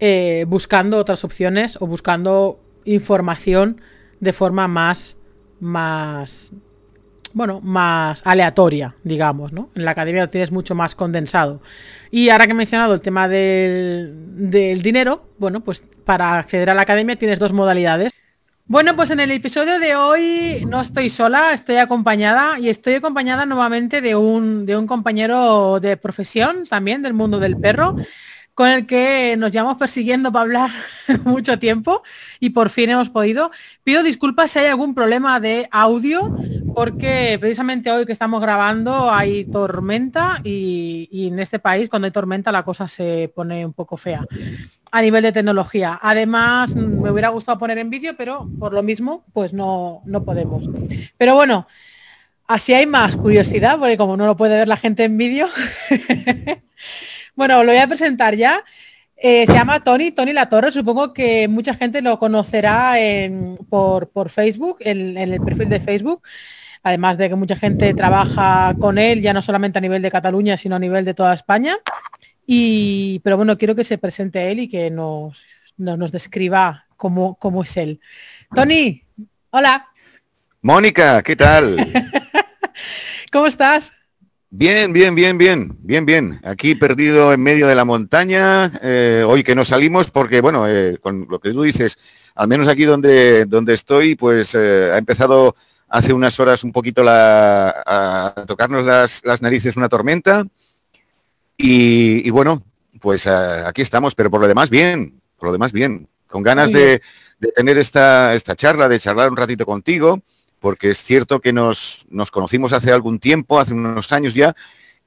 eh, buscando otras opciones o buscando información de forma más, más, bueno, más aleatoria, digamos, ¿no? En la academia lo tienes mucho más condensado. Y ahora que he mencionado el tema del, del dinero, bueno, pues para acceder a la academia tienes dos modalidades. Bueno, pues en el episodio de hoy no estoy sola, estoy acompañada y estoy acompañada nuevamente de un, de un compañero de profesión también del mundo del perro con el que nos llevamos persiguiendo para hablar mucho tiempo y por fin hemos podido. Pido disculpas si hay algún problema de audio, porque precisamente hoy que estamos grabando hay tormenta y, en este país cuando hay tormenta la cosa se pone un poco fea a nivel de tecnología. Además, me hubiera gustado poner en vídeo, pero por lo mismo, pues no, no podemos. Pero bueno, así hay más curiosidad, porque como no lo puede ver la gente en vídeo, Bueno, lo voy a presentar ya. Eh, se llama Tony, Tony La Torre. Supongo que mucha gente lo conocerá por, Facebook, en, el perfil de Facebook. Además de que mucha gente trabaja con él, ya no solamente a nivel de Cataluña, sino a nivel de toda España. Y, pero bueno, quiero que se presente él y que nos, nos, describa cómo, cómo es él. Tony, hola. Mónica, ¿qué tal? ¿Cómo estás? Bien, bien, bien, bien, bien, bien. Aquí perdido en medio de la montaña, eh, hoy que no salimos porque, bueno, eh, con lo que tú dices, al menos aquí donde, donde estoy, pues eh, ha empezado hace unas horas un poquito la, a tocarnos las, narices una tormenta. Y, bueno, pues aquí estamos, pero por lo demás bien, por lo demás bien, con ganas de, de, tener esta, esta charla, de charlar un ratito contigo porque es cierto que nos, conocimos hace algún tiempo, hace unos años ya,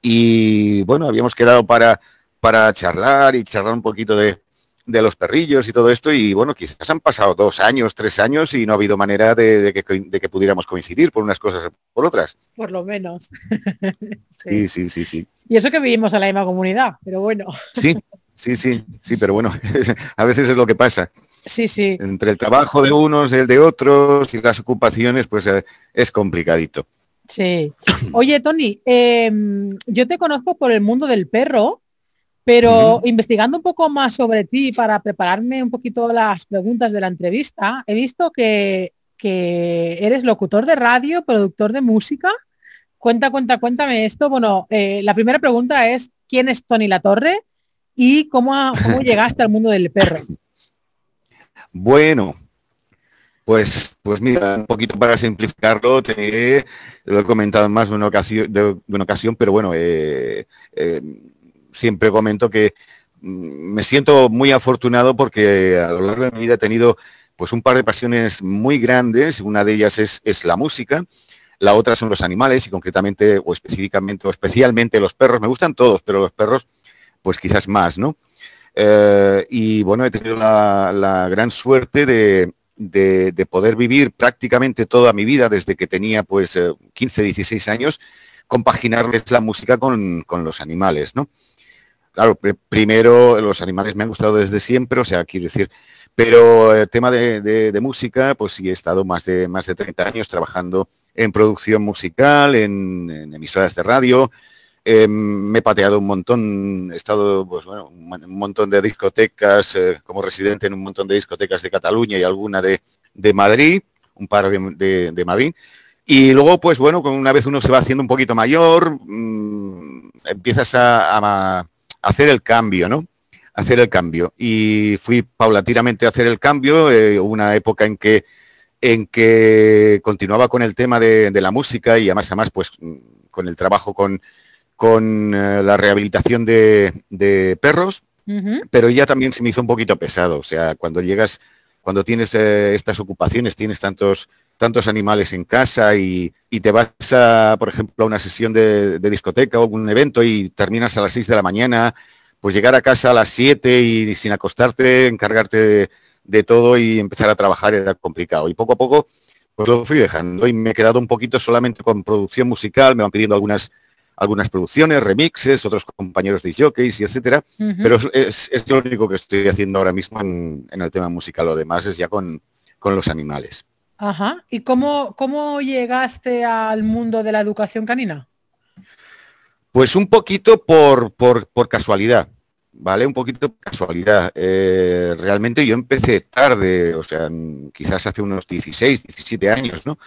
y bueno, habíamos quedado para, para charlar y charlar un poquito de, los perrillos y todo esto, y bueno, quizás han pasado dos años, tres años y no ha habido manera de, que, pudiéramos coincidir por unas cosas o por otras. Por lo menos. sí. sí, sí, sí, Y eso que vivimos en la misma comunidad, pero bueno. sí, sí, sí, sí, pero bueno, a veces es lo que pasa. Sí, sí. Entre el trabajo de unos, el de otros y las ocupaciones, pues eh, es complicadito. Sí. Oye, Tony, em, yo te conozco por el mundo del perro, pero investigando un poco más sobre ti para prepararme un poquito las preguntas de la entrevista, he visto que, eres locutor de radio, productor de música. Cuenta, cuenta, cuéntame esto. Bueno, eh, la primera pregunta es, ¿quién es Tony La Torre? y cómo, cómo llegaste al mundo del perro. Bueno, pues, pues mira, un poquito para simplificarlo, te, lo he comentado más de una ocasión, de, una ocasión pero bueno, eh, eh, siempre comento que mm, me siento muy afortunado porque a lo largo de mi vida he tenido pues un par de pasiones muy grandes, una de ellas es, es la música, la otra son los animales y concretamente o específicamente o especialmente los perros, me gustan todos, pero los perros pues quizás más, ¿no? Eh, y bueno, he tenido la, gran suerte de, poder vivir prácticamente toda mi vida, desde que tenía pues 15, eh, 16 años, compaginarles la música con, los animales, ¿no? Claro, primero los animales me han gustado desde siempre, o sea, quiero decir, pero el tema de, música, pues sí he estado más de, más de 30 años trabajando en producción musical, en emisoras de radio, eh, me he pateado un montón, he estado pues, bueno, un montón de discotecas, eh, como residente en un montón de discotecas de Cataluña y alguna de, Madrid, un par de, Madrid. Y luego, pues bueno, una vez uno se va haciendo un poquito mayor, mm, empiezas a, hacer el cambio, ¿no? Hacer el cambio. Y fui paulatinamente a hacer el cambio, eh, una época en que en que continuaba con el tema de, de la música y además, además, pues con el trabajo con, con eh, la rehabilitación de, perros, pero ya también se me hizo un poquito pesado. O sea, cuando llegas, cuando tienes eh, estas ocupaciones, tienes tantos tantos animales en casa y, te vas a, por ejemplo, a una sesión de, discoteca o un evento y terminas a las 6 de la mañana, pues llegar a casa a las 7 y sin acostarte, encargarte de, todo y empezar a trabajar era complicado. Y poco a poco, pues lo fui dejando y me he quedado un poquito solamente con producción musical, me van pidiendo algunas algunas producciones, remixes, otros compañeros de jockeys y etcétera, pero es, lo único que estoy haciendo ahora mismo en, el tema musical, lo demás es ya con, los animales. Ajá. ¿Y cómo, cómo llegaste al mundo de la educación canina? Pues un poquito por, por, casualidad, ¿vale? Un poquito por casualidad. Eh, realmente yo empecé tarde, o sea, quizás hace unos 16, 17 años, ¿no?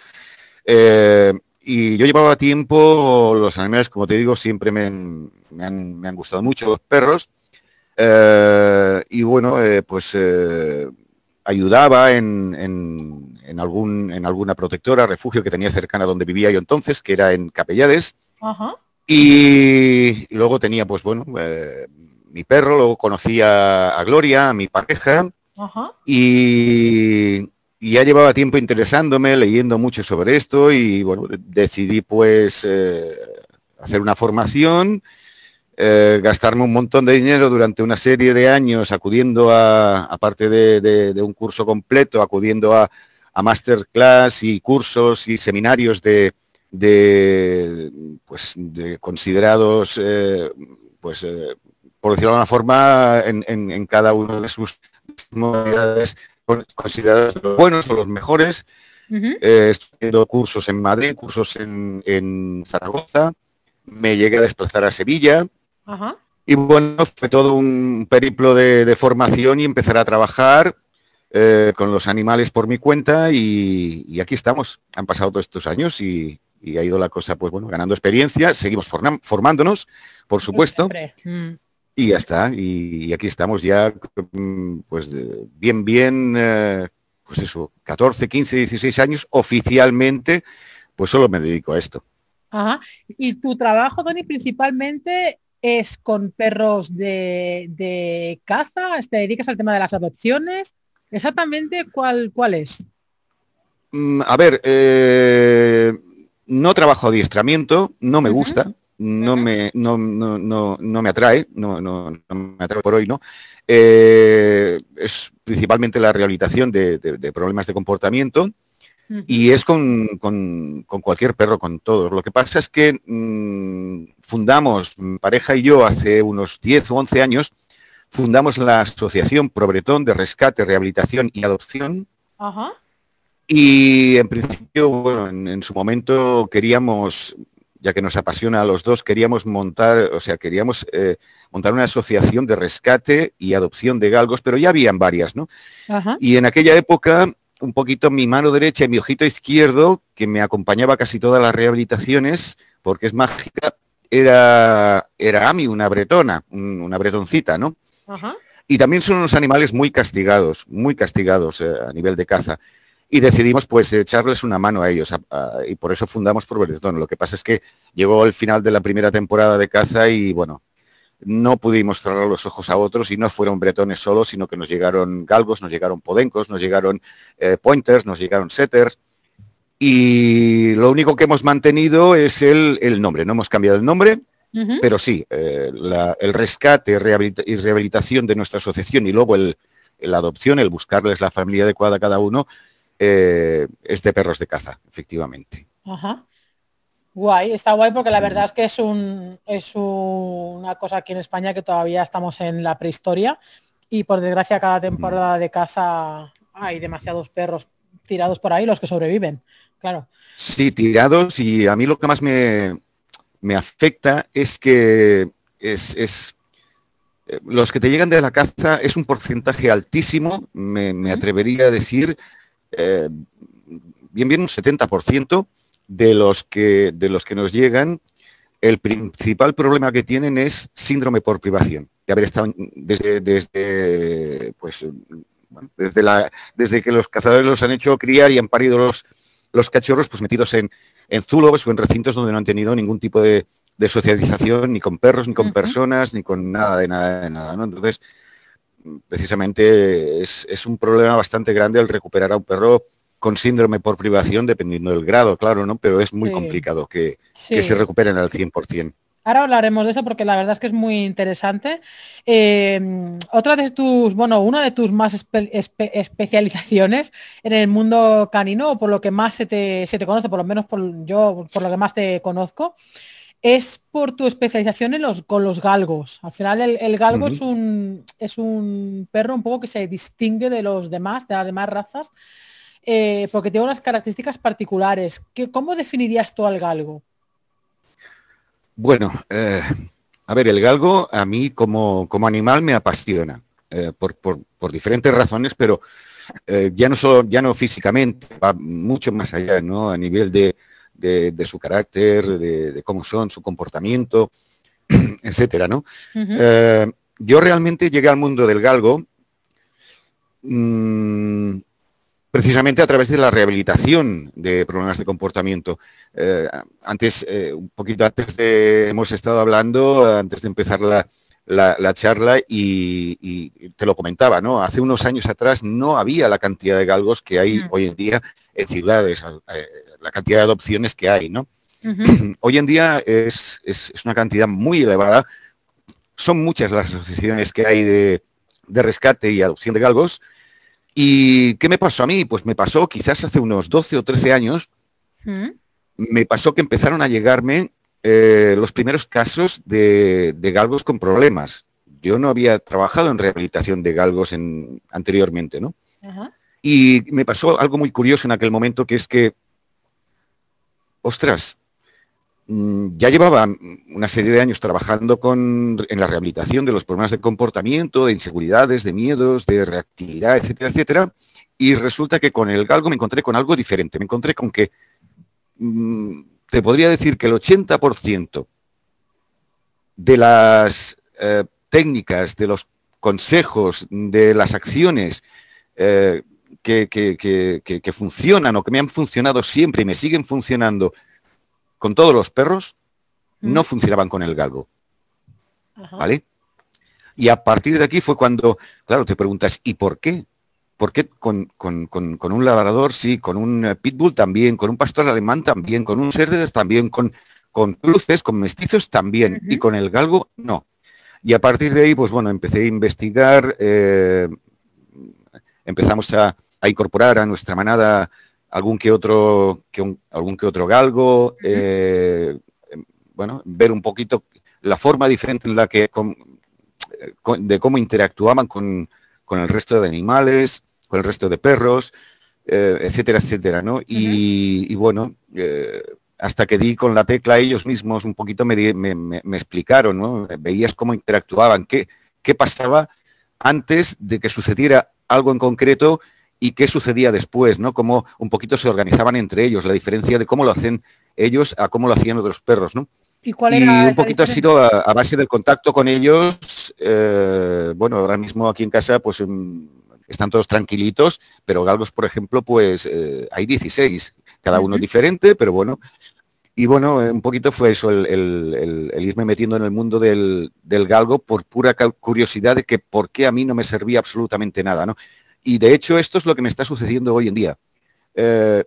Eh, y yo llevaba tiempo, los animales, como te digo, siempre me, han, gustado mucho los perros. Eh, y bueno, eh, pues eh, ayudaba en, algún, en alguna protectora, refugio que tenía cercana donde vivía yo entonces, que era en Capellades. Y, luego tenía, pues bueno, mi perro, luego conocía a Gloria, a mi pareja. Y, y ya llevaba tiempo interesándome, leyendo mucho sobre esto y bueno, decidí pues eh, hacer una formación, eh, gastarme un montón de dinero durante una serie de años acudiendo a, aparte de, un curso completo, acudiendo a, masterclass y cursos y seminarios de, pues, de considerados, eh, pues, por decirlo de alguna forma, en, cada una de sus modalidades considerados los buenos o los mejores. Uh cursos en Madrid, cursos en, Zaragoza, me llegué a desplazar a Sevilla. Y bueno, fue todo un periplo de, formación y empezar a trabajar eh, con los animales por mi cuenta y, aquí estamos. Han pasado todos estos años y, ha ido la cosa, pues bueno, ganando experiencia. Seguimos formándonos, por supuesto. Mm. Y ya está, y, aquí estamos ya, mm, pues bien, bien, eh, pues eso, 14, 15, 16 años oficialmente, pues solo me dedico a esto. Ajá. Y tu trabajo, Dani, principalmente es con perros de, caza, te dedicas al tema de las adopciones. Exactamente cuál, cuál es. Mm, a ver, eh, no trabajo adiestramiento, no me gusta no me, no, no, no, no me atrae, no, no, me atrae por hoy, ¿no? Eh, es principalmente la rehabilitación de, problemas de comportamiento y es con, cualquier perro, con todos. Lo que pasa es que mm, fundamos, mi pareja y yo, hace unos 10 o 11 años, fundamos la Asociación Probretón de Rescate, Rehabilitación y Adopción. Y en principio, bueno, en, su momento queríamos ya que nos apasiona a los dos, queríamos montar, o sea, queríamos eh, montar una asociación de rescate y adopción de galgos, pero ya habían varias, ¿no? Y en aquella época, un poquito mi mano derecha y mi ojito izquierdo, que me acompañaba casi todas las rehabilitaciones, porque es mágica, era, era Ami, una bretona, una bretoncita, ¿no? Y también son unos animales muy castigados, muy castigados eh, a nivel de caza. Y decidimos pues echarles una mano a ellos y por eso fundamos por Bretón. Lo que pasa es que llegó el final de la primera temporada de caza y bueno, no pudimos cerrar los ojos a otros y no fueron bretones solos, sino que nos llegaron galgos, nos llegaron podencos, nos llegaron eh, pointers, nos llegaron setters. Y lo único que hemos mantenido es el, nombre. No hemos cambiado el nombre, pero sí, eh, el rescate y rehabilitación de nuestra asociación y luego el, la adopción, el buscarles la familia adecuada a cada uno, eh, es de perros de caza, efectivamente. Ajá. Guay, está guay porque la verdad es que es, un, es una cosa aquí en España que todavía estamos en la prehistoria y por desgracia cada temporada de caza hay demasiados perros tirados por ahí los que sobreviven, claro. Sí, tirados y a mí lo que más me, afecta es que es, eh, los que te llegan de la caza es un porcentaje altísimo, me, atrevería a decir, eh, bien bien un 70%, de los que, de los que nos llegan, el principal problema que tienen es síndrome por privación. De haber estado desde, desde, pues, desde, la, desde que los cazadores los han hecho criar y han parido los, los cachorros pues metidos en, en zulos o en recintos donde no han tenido ningún tipo de, socialización ni con perros, ni con personas, ni con nada de nada de nada. ¿no? Entonces, precisamente es, es, un problema bastante grande el recuperar a un perro con síndrome por privación, dependiendo del grado, claro, ¿no? Pero es muy complicado que, se recuperen al 100%. Ahora hablaremos de eso porque la verdad es que es muy interesante. Eh, otra de tus, bueno, una de tus más especializaciones en el mundo canino, por lo que más se te, conoce, por lo menos por, yo, por lo que más te conozco, es por tu especialización en los, con los galgos. Al final el, galgo es, un, es un perro un poco que se distingue de los demás, de las demás razas, eh, porque tiene unas características particulares. ¿Cómo definirías tú al galgo? Bueno, eh, a ver, el galgo a mí como, como animal me apasiona, eh, por, diferentes razones, pero ya no solo, ya no físicamente, va mucho más allá, ¿no? A nivel de, su carácter, de, cómo son, su comportamiento, etcétera, ¿no? yo realmente llegué al mundo del galgo mm, precisamente a través de la rehabilitación de problemas de comportamiento. Eh, antes, eh, un poquito antes de, hemos estado hablando, antes de empezar la, charla, y, te lo comentaba, ¿no? Hace unos años atrás no había la cantidad de galgos que hay hoy en día en ciudades, eh, la cantidad de adopciones que hay, ¿no? Hoy en día es, una cantidad muy elevada. Son muchas las asociaciones que hay de, de rescate y adopción de galgos. ¿Y qué me pasó a mí? Pues me pasó quizás hace unos 12 o 13 años, ¿Mm? me pasó que empezaron a llegarme eh, los primeros casos de, galgos con problemas. Yo no había trabajado en rehabilitación de galgos en, anteriormente, ¿no? Y me pasó algo muy curioso en aquel momento, que es que, ostras, Mm, ya llevaba una serie de años trabajando con, en la rehabilitación de los problemas de comportamiento, de inseguridades, de miedos, de reactividad, etcétera, etcétera. Y resulta que con el galgo me encontré con algo diferente. Me encontré con que mm, te podría decir que el 80% de las eh, técnicas, de los consejos, de las acciones eh, que, que funcionan o que me han funcionado siempre y me siguen funcionando con todos los perros no mm. funcionaban con el galgo. ¿Vale? Y a partir de aquí fue cuando, claro, te preguntas, ¿y por qué? ¿Por qué con, un labrador sí, con un eh, pitbull también, con un pastor alemán también, con un cerdo también, con, con cruces, con mestizos también, y con el galgo no? Y a partir de ahí, pues bueno, empecé a investigar, eh, empezamos a, a, incorporar a nuestra manada algún que otro, que algún que otro galgo, eh, bueno, ver un poquito la forma diferente en la que de cómo interactuaban con, el resto de animales, con el resto de perros, eh, etcétera, etcétera, ¿no? y, bueno, eh, hasta que di con la tecla ellos mismos un poquito me, me, explicaron, ¿no? Veías cómo interactuaban, qué, qué pasaba antes de que sucediera algo en concreto y qué sucedía después, ¿no? Cómo un poquito se organizaban entre ellos, la diferencia de cómo lo hacen ellos a cómo lo hacían otros perros, ¿no? ¿Y, cuál era un poquito ha sido a, base del contacto con ellos. Eh, bueno, ahora mismo aquí en casa pues em, están todos tranquilitos, pero galgos, por ejemplo, pues eh, hay 16, cada uno diferente, pero bueno. Y bueno, un poquito fue eso, el, irme metiendo en el mundo del, galgo por pura curiosidad de que por qué a mí no me servía absolutamente nada, ¿no? Y de hecho esto es lo que me está sucediendo hoy en día. Eh,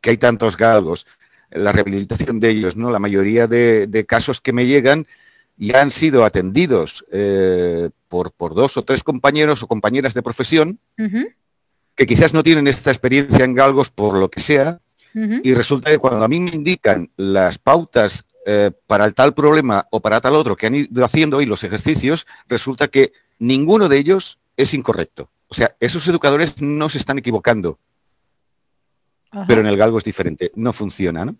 que hay tantos galgos, la rehabilitación de ellos, ¿no? La mayoría de, casos que me llegan ya han sido atendidos eh, por, por, dos o tres compañeros o compañeras de profesión que quizás no tienen esta experiencia en galgos por lo que sea, y resulta que cuando a mí me indican las pautas eh, para el tal problema o para tal otro que han ido haciendo hoy los ejercicios, resulta que ninguno de ellos es incorrecto. O sea, esos educadores no se están equivocando pero en el galgo es diferente, no funciona, ¿no?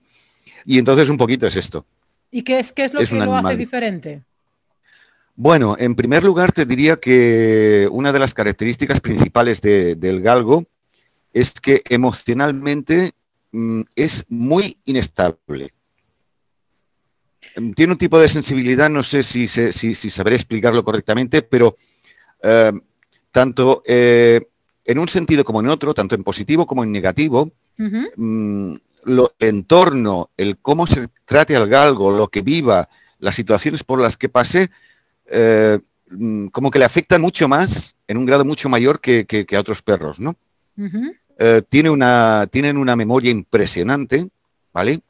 Y entonces un poquito es esto. ¿Y qué es, qué es lo que lo hace diferente? Bueno, en primer lugar te diría que una de las características principales del galgo es que emocionalmente mm, es muy inestable. Tiene un tipo de sensibilidad, no sé si, si, sabré explicarlo correctamente, pero eh, tanto eh, en un sentido como en otro, tanto en positivo como en negativo, Mm, lo, el entorno, el cómo se trate al galgo, lo que viva, las situaciones por las que pase, eh, mm, como que le afectan mucho más, en un grado mucho mayor que, a otros perros, ¿no? Eh, tiene una, tienen una memoria impresionante, ¿vale?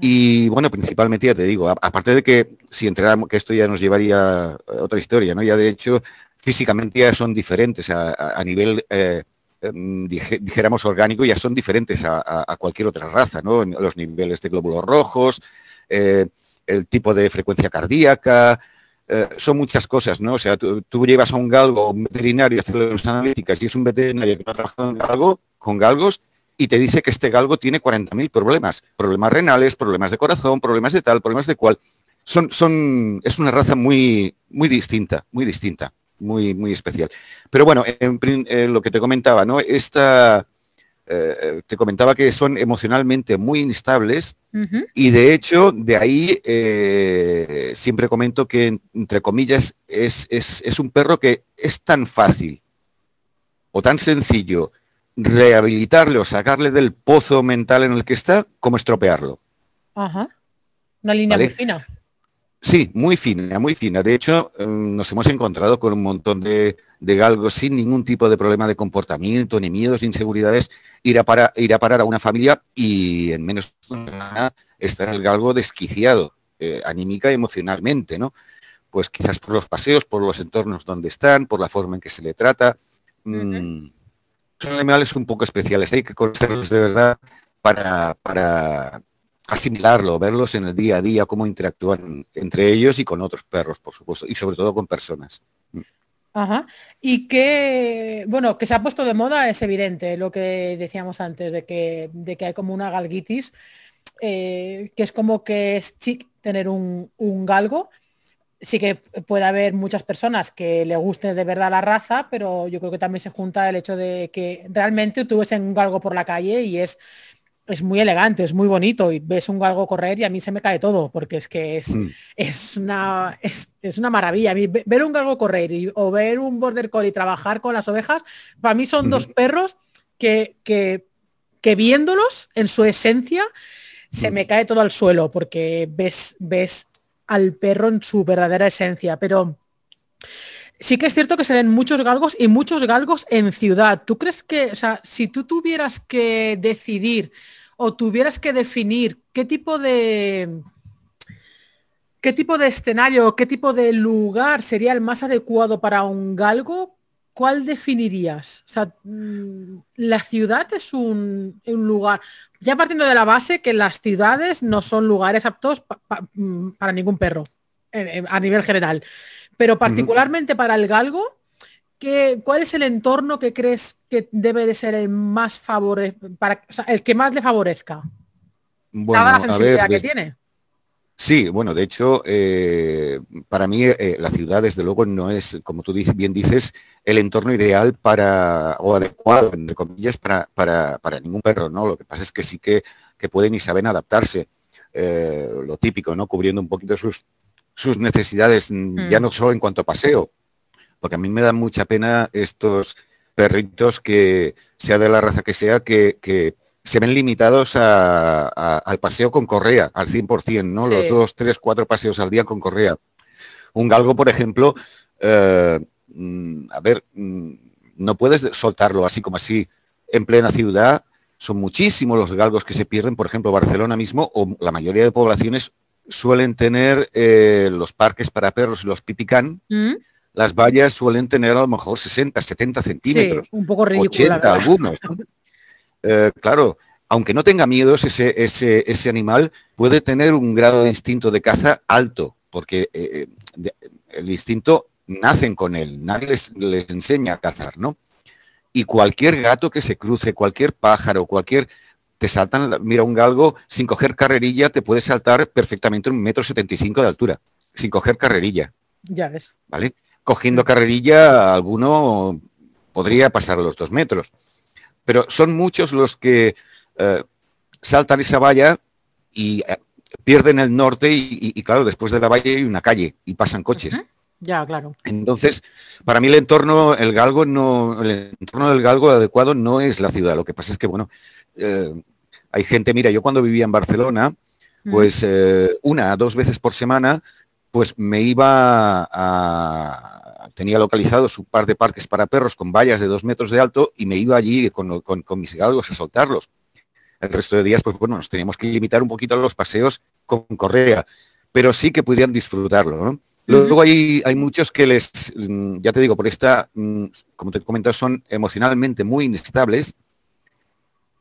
Y bueno, principalmente ya te digo, aparte de que si entráramos, que esto ya nos llevaría a otra historia, ¿no? Ya de hecho, físicamente ya son diferentes a, nivel eh, Em, dijéramos orgánico, ya son diferentes a, cualquier otra raza, ¿no? Los niveles de glóbulos rojos, eh, el tipo de frecuencia cardíaca, eh, son muchas cosas, ¿no? O sea, tú, llevas a un galgo, un veterinario a hacerle unas analíticas y es un veterinario que no ha trabajado galgo, con galgos y te dice que este galgo tiene 40.000 problemas, problemas renales, problemas de corazón, problemas de tal, problemas de cual. Son, son, es una raza muy, muy distinta, muy distinta muy, muy especial. Pero bueno, en, lo que te comentaba, ¿no? Esta, eh, te comentaba que son emocionalmente muy instables y de hecho de ahí eh, siempre comento que entre comillas es, es, un perro que es tan fácil o tan sencillo rehabilitarle o sacarle del pozo mental en el que está como estropearlo. Ajá. Una línea muy fina. Sí, muy fina, muy fina. De hecho, em, nos hemos encontrado con un montón de, galgos sin ningún tipo de problema de comportamiento, ni miedos, ni inseguridades, ir a, para, ir a parar a una familia y en menos de una semana estar el galgo desquiciado, eh, anímica y emocionalmente, ¿no? Pues quizás por los paseos, por los entornos donde están, por la forma en que se le trata. Mm, son animales un poco especiales, hay que conocerlos de verdad para, para asimilarlo, verlos en el día a día, cómo interactúan entre ellos y con otros perros, por supuesto, y sobre todo con personas. Ajá. Y que, bueno, que se ha puesto de moda es evidente, lo que decíamos antes, de que, de que hay como una galguitis, eh, que es como que es chic tener un, galgo. Sí que puede haber muchas personas que le guste de verdad la raza, pero yo creo que también se junta el hecho de que realmente tú ves un galgo por la calle y es es muy elegante, es muy bonito y ves un galgo correr y a mí se me cae todo porque es que es, mm. es, una, es, una maravilla. ver un galgo correr o ver un border collie trabajar con las ovejas, para mí son dos perros que, que, que, viéndolos en su esencia se mm. me cae todo al suelo porque ves, ves al perro en su verdadera esencia. Pero sí que es cierto que se ven muchos galgos y muchos galgos en ciudad. ¿Tú crees que, o sea, si tú tuvieras que decidir o tuvieras que definir qué tipo de qué tipo de escenario, qué tipo de lugar sería el más adecuado para un galgo, ¿cuál definirías? O sea, mm, la ciudad es un, lugar, ya partiendo de la base que las ciudades no son lugares aptos mm, para ningún perro a nivel general, pero particularmente para el galgo, ¿cuál es el entorno que crees que debe de ser el más favore para, el que más le favorezca? Bueno, la sensibilidad que tiene. Sí, bueno, de hecho, eh, para mí eh, la ciudad, desde luego, no es, como tú bien dices, el entorno ideal para, o adecuado, entre comillas, para, para, ningún perro, ¿no? Lo que pasa es que sí que, que pueden y saben adaptarse. lo típico, ¿no? Cubriendo un poquito sus, sus necesidades, mm, ya mm. no solo en cuanto a paseo, porque a mí me da mucha pena estos perritos que, sea de la raza que sea, que, se ven limitados al paseo con correa, al 100%, ¿no? Los dos, tres, cuatro paseos al día con correa. Un galgo, por ejemplo, eh, mm, a ver, no puedes soltarlo así como así en plena ciudad. Son muchísimos los galgos que se pierden, por ejemplo, Barcelona mismo, o la mayoría de poblaciones suelen tener eh, los parques para perros y los pipicán. ¿Mm? Las vallas suelen tener a lo mejor 60, 70 centímetros. un poco ridículo, 80 algunos. Eh, claro, aunque no tenga miedos, ese, ese, ese, animal puede tener un grado de instinto de caza alto, porque eh, el instinto nacen con él, nadie les, les enseña a cazar, ¿no? Y cualquier gato que se cruce, cualquier pájaro, cualquier te saltan, mira, un galgo sin coger carrerilla te puede saltar perfectamente un metro setenta y cinco de altura, sin coger carrerilla. Ya ves. ¿Vale? Cogiendo carrerilla, alguno podría pasar los dos metros. Pero son muchos los que eh, saltan esa valla y eh, pierden el norte y, claro, después de la valla hay una calle y pasan coches. Ya, claro. Entonces, para mí el entorno, el galgo no, el entorno del galgo adecuado no es la ciudad. Lo que pasa es que, bueno, eh, hay gente, mira, yo cuando vivía en Barcelona, mm. pues eh, una, dos veces por semana, pues me iba a, tenía localizados un par de parques para perros con vallas de dos metros de alto y me iba allí con, mis galgos a soltarlos. El resto de días, pues bueno, nos teníamos que limitar un poquito a los paseos con correa, pero sí que pudieran disfrutarlo, Luego hay, hay, muchos que les, mm, ya te digo, por esta, mm, como te he comentado, son emocionalmente muy inestables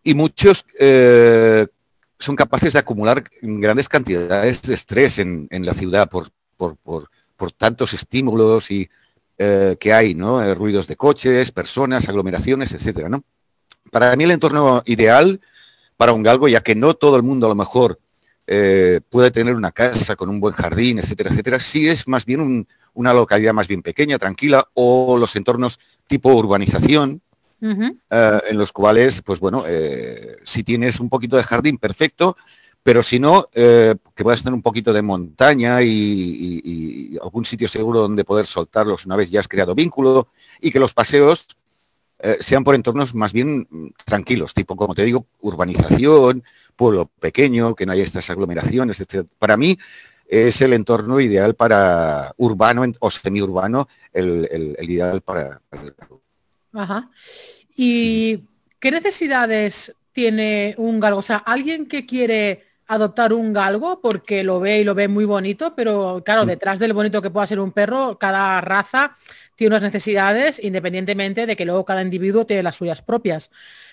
y muchos eh, son capaces de acumular grandes cantidades de estrés en, la ciudad por, tantos estímulos y, eh, que hay, ¿no? Eh, ruidos de coches, personas, aglomeraciones, etcétera. Para mí el entorno ideal para un galgo, ya que no todo el mundo a lo mejor puede tener una casa con un buen jardín, etcétera, etcétera, sí es más bien una localidad más bien pequeña, tranquila, o los entornos tipo urbanización, eh, en los cuales, pues bueno, eh, si tienes un poquito de jardín, perfecto, pero si no, eh, que puedas tener un poquito de montaña y, algún sitio seguro donde poder soltarlos una vez ya has creado vínculo y que los paseos sean por entornos más bien tranquilos, tipo, como te digo, urbanización, pueblo pequeño, que no haya estas aglomeraciones, etc. Para mí es el entorno ideal para urbano o semiurbano, el, ideal para el Ajá. ¿Y qué necesidades tiene un galgo? O sea, alguien que quiere adoptar un galgo porque lo ve y lo ve muy bonito, pero claro, mm. detrás del bonito que pueda ser un perro, cada raza tiene unas necesidades independientemente de que luego cada individuo tiene las suyas propias.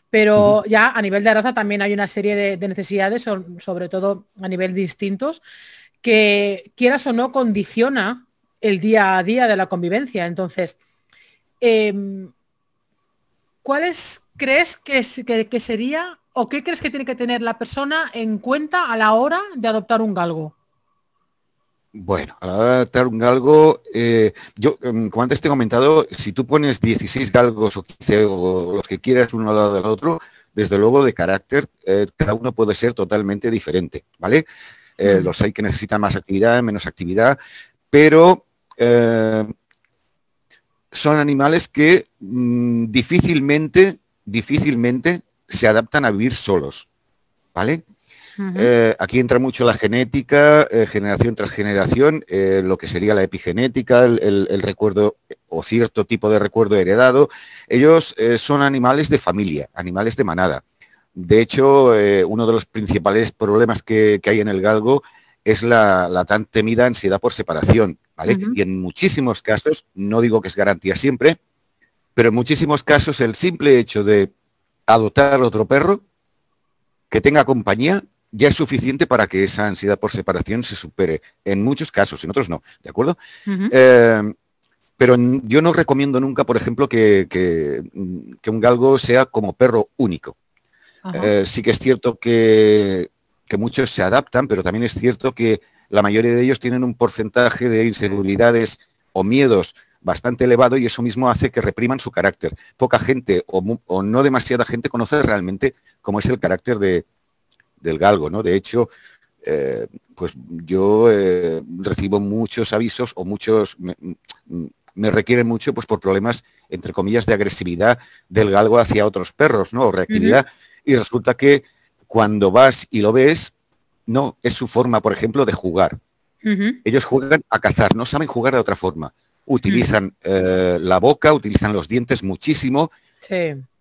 Pero ya a nivel de raza también hay una serie de, necesidades, sobre todo a nivel distintos, que quieras o no condiciona el día a día de la convivencia. Entonces, em, ¿cuáles crees que, que, sería o qué crees que tiene que tener la persona en cuenta a la hora de adoptar un galgo? Bueno, a la hora de adoptar un galgo, eh, yo, em, como antes te he comentado, si tú pones 16 galgos o 15 o los que quieras uno al lado del otro, desde luego de carácter, eh, cada uno puede ser totalmente diferente, ¿vale? Eh, los hay que necesitan más actividad, menos actividad, pero son animales que mm, difícilmente, difícilmente se adaptan a vivir solos, ¿vale? Eh, aquí entra mucho la genética, eh, generación tras generación, eh, lo que sería la epigenética, el, recuerdo o cierto tipo de recuerdo heredado. Ellos son animales de familia, animales de manada. De hecho, uno de los principales problemas que, hay en el galgo es la, la, tan temida ansiedad por separación. Y en muchísimos casos, no digo que es garantía siempre, pero en muchísimos casos el simple hecho de adoptar otro perro que tenga compañía ya es suficiente para que esa ansiedad por separación se supere. En muchos casos, en otros no, ¿de acuerdo? Eh, pero yo no recomiendo nunca, por ejemplo, que, un galgo sea como perro único. Eh, sí que es cierto que, que, muchos se adaptan, pero también es cierto que la mayoría de ellos tienen un porcentaje de inseguridades o miedos bastante elevado y eso mismo hace que repriman su carácter. Poca gente o, no demasiada gente conoce realmente cómo es el carácter de, del galgo. ¿no? De hecho, eh, pues yo eh, recibo muchos avisos o muchos me, requieren mucho pues por problemas entre comillas de agresividad del galgo hacia otros perros, ¿no? O reactividad. Y resulta que cuando vas y lo ves, no, es su forma, por ejemplo, de jugar. Ellos juegan a cazar, no saben jugar de otra forma. Utilizan eh, la boca, utilizan los dientes muchísimo.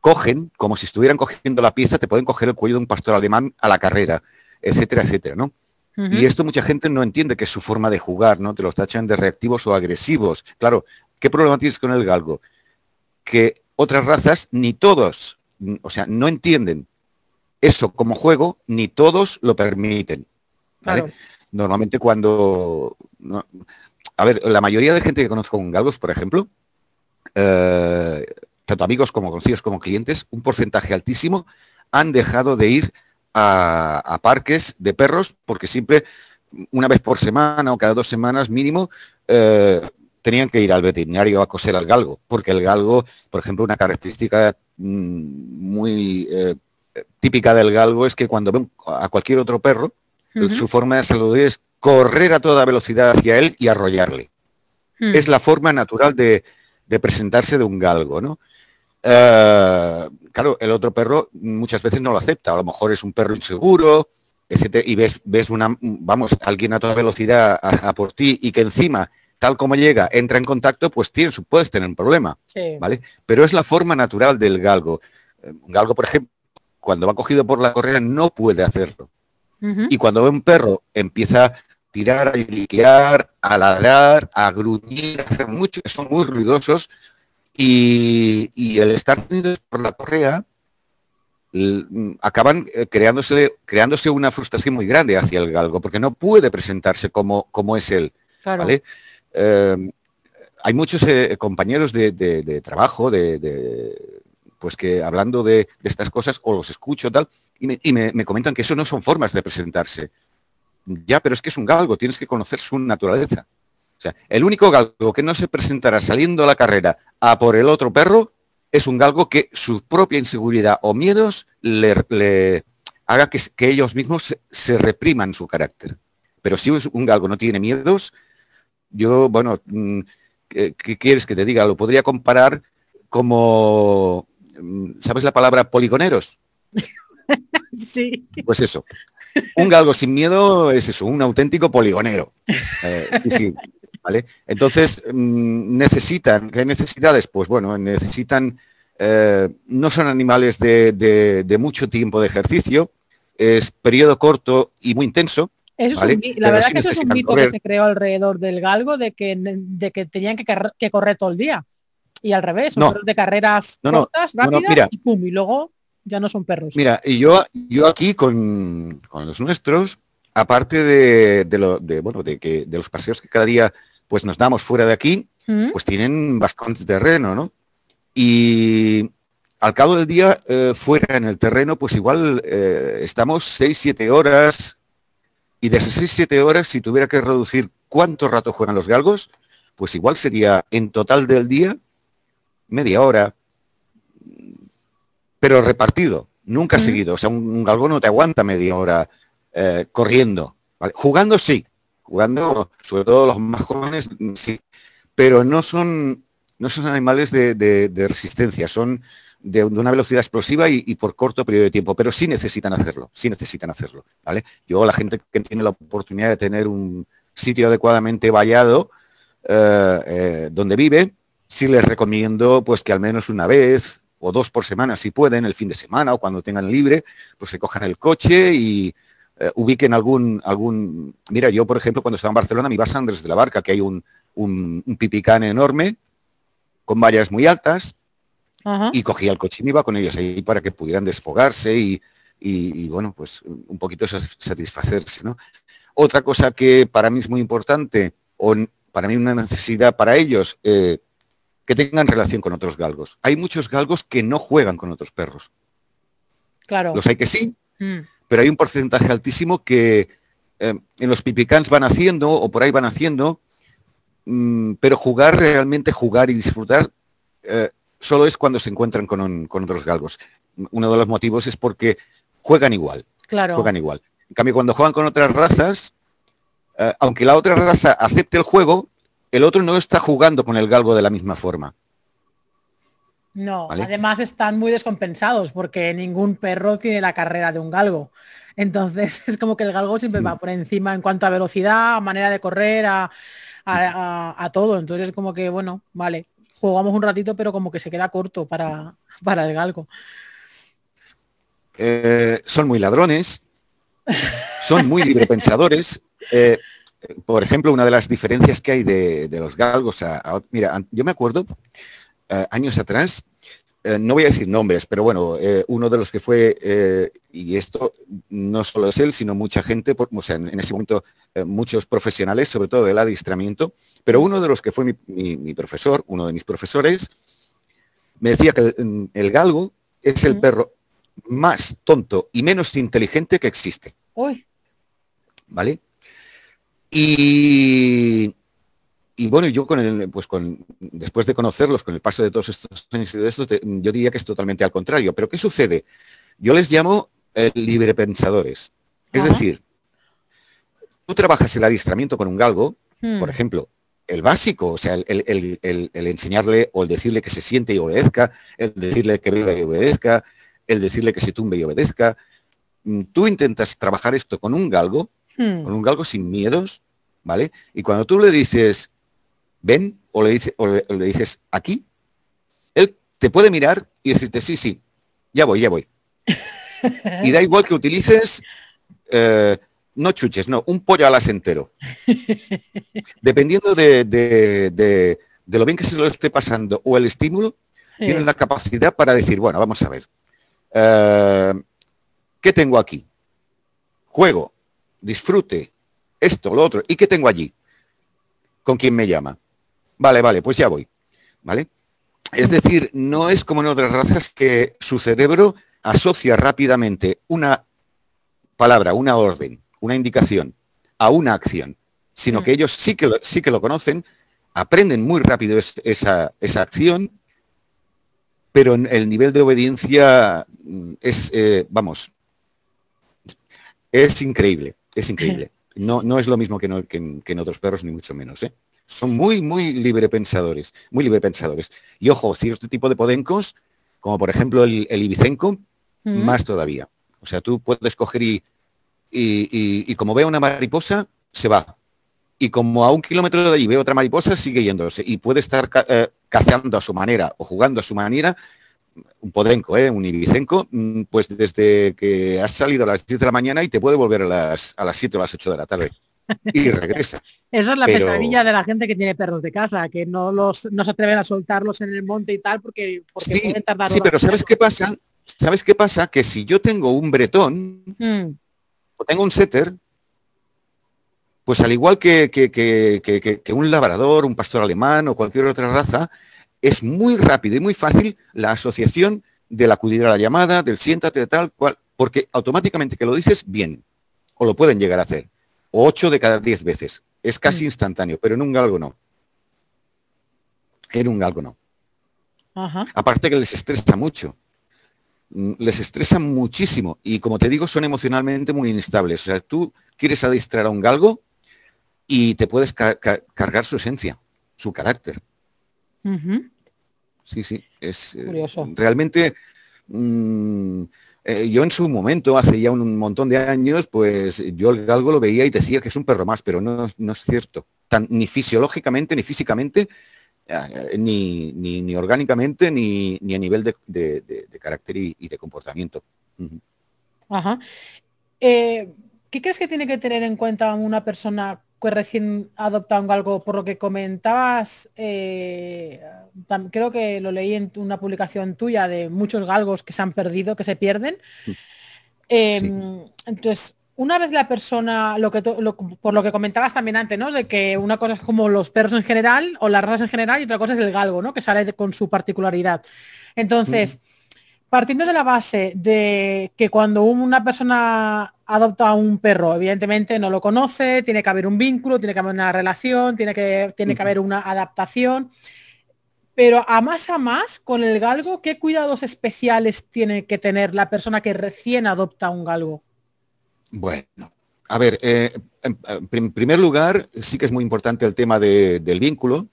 Cogen, como si estuvieran cogiendo la pieza, te pueden coger el cuello de un pastor alemán a la carrera etcétera, etcétera, ¿no? Y esto mucha gente no entiende que es su forma de jugar, ¿no? Te los tachan de reactivos o agresivos. Claro, ¿qué problema tienes con el galgo? Que otras razas, ni todos, o sea, no entienden eso como juego, ni todos lo permiten. Normalmente cuando... a ver, la mayoría de gente que conozco con galgos, por ejemplo, eh, tanto amigos como conocidos como clientes, un porcentaje altísimo han dejado de ir a, parques de perros porque siempre una vez por semana o cada dos semanas mínimo eh, tenían que ir al veterinario a coser al galgo, porque el galgo, por ejemplo, una característica mm, muy eh, típica del galgo es que cuando ven a cualquier otro perro, su forma de saludar es correr a toda velocidad hacia él y arrollarle. Hmm. Es la forma natural de, de, presentarse de un galgo, ¿no? Eh, claro, el otro perro muchas veces no lo acepta. A lo mejor es un perro inseguro, etcétera, y ves, ves una, vamos, alguien a toda velocidad a, por ti y que encima, tal como llega, entra en contacto, pues tienes, puedes tener un problema. ¿Vale? Pero es la forma natural del galgo. Eh, un galgo, por ejemplo, cuando va cogido por la correa no puede hacerlo. Y cuando ve un perro empieza a tirar, a liquear, a ladrar, a gruñir, a hacer mucho, que son muy ruidosos, y, el estar por la correa acaban eh, creándose, creándose una frustración muy grande hacia el galgo, porque no puede presentarse como, como es él. Em, hay muchos eh, compañeros de, trabajo, de, pues que hablando de, estas cosas, o los escucho tal, y, me, comentan que eso no son formas de presentarse. Ya, pero es que es un galgo, tienes que conocer su naturaleza. O sea, el único galgo que no se presentará saliendo a la carrera a por el otro perro es un galgo que su propia inseguridad o miedos le, haga que, ellos mismos se, repriman su carácter. Pero si un galgo no tiene miedos, yo, bueno, mm, ¿qué, quieres que te diga? Lo podría comparar como, ¿sabes la palabra poligoneros? Sí. Pues eso. Un galgo sin miedo es eso, un auténtico poligonero. Eh, sí, sí. Entonces, mm, necesitan, ¿qué necesidades? Pues bueno, necesitan, eh, no son animales de, mucho tiempo de ejercicio, es periodo corto y muy intenso. la verdad que eso es un mito que se creó alrededor del galgo de que, de que tenían que, correr todo el día. Y al revés, son no, de carreras cortas, rápidas y pum, y luego ya no son perros. Mira, y yo, yo aquí con, los nuestros, aparte de, de, bueno, de, que, de los paseos que cada día pues nos damos fuera de aquí, mm. pues tienen bastante terreno, ¿no? Y al cabo del día, eh, fuera en el terreno, pues igual eh, estamos 6, 7 horas, y de esas 6, 7 horas, si tuviera que reducir cuánto rato juegan los galgos, pues igual sería en total del día media hora, pero repartido, nunca seguido. O sea, un, galgo no te aguanta media hora eh, corriendo. Jugando sí, jugando, sobre todo los más jóvenes, sí, pero no son, no son animales de, resistencia, son de, una velocidad explosiva y, por corto periodo de tiempo, pero sí necesitan hacerlo, sí necesitan hacerlo. ¿vale? Yo, la gente que tiene la oportunidad de tener un sitio adecuadamente vallado eh, eh, donde vive, sí les recomiendo pues que al menos una vez o dos por semana, si pueden, el fin de semana o cuando tengan libre, pues se cojan el coche y eh, ubiquen algún, algún... Mira, yo, por ejemplo, cuando estaba en Barcelona, me iba a San Andrés de la Barca, que hay un, un, pipicán enorme, con vallas muy altas, y cogía el coche y me iba con ellos ahí para que pudieran desfogarse y, bueno, pues un poquito satisfacerse, ¿no? Otra cosa que para mí es muy importante, o para mí una necesidad para ellos, eh, que tengan relación con otros galgos. Hay muchos galgos que no juegan con otros perros. Claro. Los hay que sí, mm pero hay un porcentaje altísimo que eh, en los pipicans van haciendo o por ahí van haciendo, mm, pero jugar realmente, jugar y disfrutar, eh, solo es cuando se encuentran con, otros galgos. Uno de los motivos es porque juegan igual. Claro. Juegan igual. En cambio, cuando juegan con otras razas, eh, aunque la otra raza acepte el juego, el otro no está jugando con el galgo de la misma forma. No, además están muy descompensados porque ningún perro tiene la carrera de un galgo. Entonces es como que el galgo siempre va por encima en cuanto a velocidad, a manera de correr, a, todo. Entonces es como que, bueno, vale, jugamos un ratito, pero como que se queda corto para, para el galgo. Eh, son muy ladrones, son muy librepensadores. Eh, por ejemplo, una de las diferencias que hay de, los galgos Mira, yo me acuerdo eh, años atrás, eh, no voy a decir nombres, pero bueno, eh, uno de los que fue, y esto no solo es él, sino mucha gente, o sea, en, ese momento muchos profesionales, sobre todo del adiestramiento, pero uno de los que fue mi, profesor, uno de mis profesores, me decía que el, galgo es el perro más tonto y menos inteligente que existe. ¿Vale? Y, y bueno, yo con el, pues con, después de conocerlos, con el paso de todos estos años y de estos, yo diría que es totalmente al contrario. Pero ¿qué sucede? Yo les llamo eh, librepensadores. Es decir, tú trabajas el adiestramiento con un galgo, hmm. por ejemplo, el básico, o sea, el, enseñarle o el decirle que se siente y obedezca, el decirle que viva y obedezca, el decirle que se tumbe y obedezca. Mm, tú intentas trabajar esto con un galgo, hmm. con un galgo sin miedos, ¿vale? Y cuando tú le dices, ven o le, dice, o le, dices aquí, él te puede mirar y decirte, sí, sí, ya voy, ya voy. y da igual que utilices, eh, no chuches, no, un pollo alas entero. Dependiendo de, lo bien que se lo esté pasando o el estímulo, tiene la capacidad para decir, bueno, vamos a ver, eh, ¿qué tengo aquí? Juego, disfrute, esto, lo otro, ¿y qué tengo allí? ¿Con quién me llama? Vale, vale, pues ya voy. ¿Vale? Es decir, no es como en otras razas que su cerebro asocia rápidamente una palabra, una orden, una indicación a una acción, sino que mm. ellos sí que lo, sí que lo conocen, aprenden muy rápido esa, acción, pero el nivel de obediencia mm, es, eh, vamos, es increíble, es increíble. No, no es lo mismo que, en, otros perros, ni mucho menos. ¿eh? son muy, muy librepensadores, muy librepensadores. Y ojo, cierto tipo de podencos, como por ejemplo el, ibicenco, más todavía. O sea, tú puedes coger y, y, como ve una mariposa, se va. Y como a un kilómetro de allí ve otra mariposa, sigue yéndose. Y puede estar eh, cazando a su manera o jugando a su manera, un podenco, ¿eh? un ibicenco, mm, pues desde que has salido a las 10 de la mañana y te puede volver a las, a las 7 o las 8 de la tarde y regresa. Esa es la pesadilla de la gente que tiene perros de casa, que no los no se atreven a soltarlos en el monte y tal porque, porque sí, Sí, pero ¿sabes qué pasa? ¿Sabes qué pasa? Que si yo tengo un bretón mm. o tengo un setter, pues al igual que, que, un labrador, un pastor alemán o cualquier otra raza, es muy rápido y muy fácil la asociación del acudir a la llamada, del siéntate, de tal cual, porque automáticamente que lo dices bien, o lo pueden llegar a hacer. 8 de cada 10 veces. Es casi mm. instantáneo, pero en un galgo no. En un galgo no. Aparte que les estresa mucho. Mm, les estresa muchísimo. Y como te digo, son emocionalmente muy inestables. O sea, tú quieres adiestrar a un galgo y te puedes cargar su esencia, su carácter. Sí, sí. Es eh, realmente mm, eh, yo en su momento, hace ya un montón de años, pues yo el galgo lo veía y decía que es un perro más, pero no, es cierto. Tan, ni fisiológicamente, ni físicamente, eh, ni, ni, orgánicamente, ni, a nivel de, carácter y, de comportamiento. Ajá. Eh, ¿Qué crees que tiene que tener en cuenta una persona que recién adopta un galgo? Por lo que comentabas, creo que lo leí en una publicación tuya de muchos galgos que se han perdido, que se pierden. Mm. Em, entonces, una vez la persona, lo que por lo que comentabas también antes, ¿no? De que una cosa es como los perros en general o las razas en general y otra cosa es el galgo, ¿no? Que sale con su particularidad. Entonces, partiendo de la base de que cuando una persona adopta a un perro, evidentemente no lo conoce, tiene que haber un vínculo, tiene que haber una relación, tiene que, tiene que haber una adaptación. Pero a más a más, con el galgo, ¿qué cuidados especiales tiene que tener la persona que recién adopta un galgo? Bueno, a ver, eh, en, primer lugar, sí que es muy importante el tema del vínculo,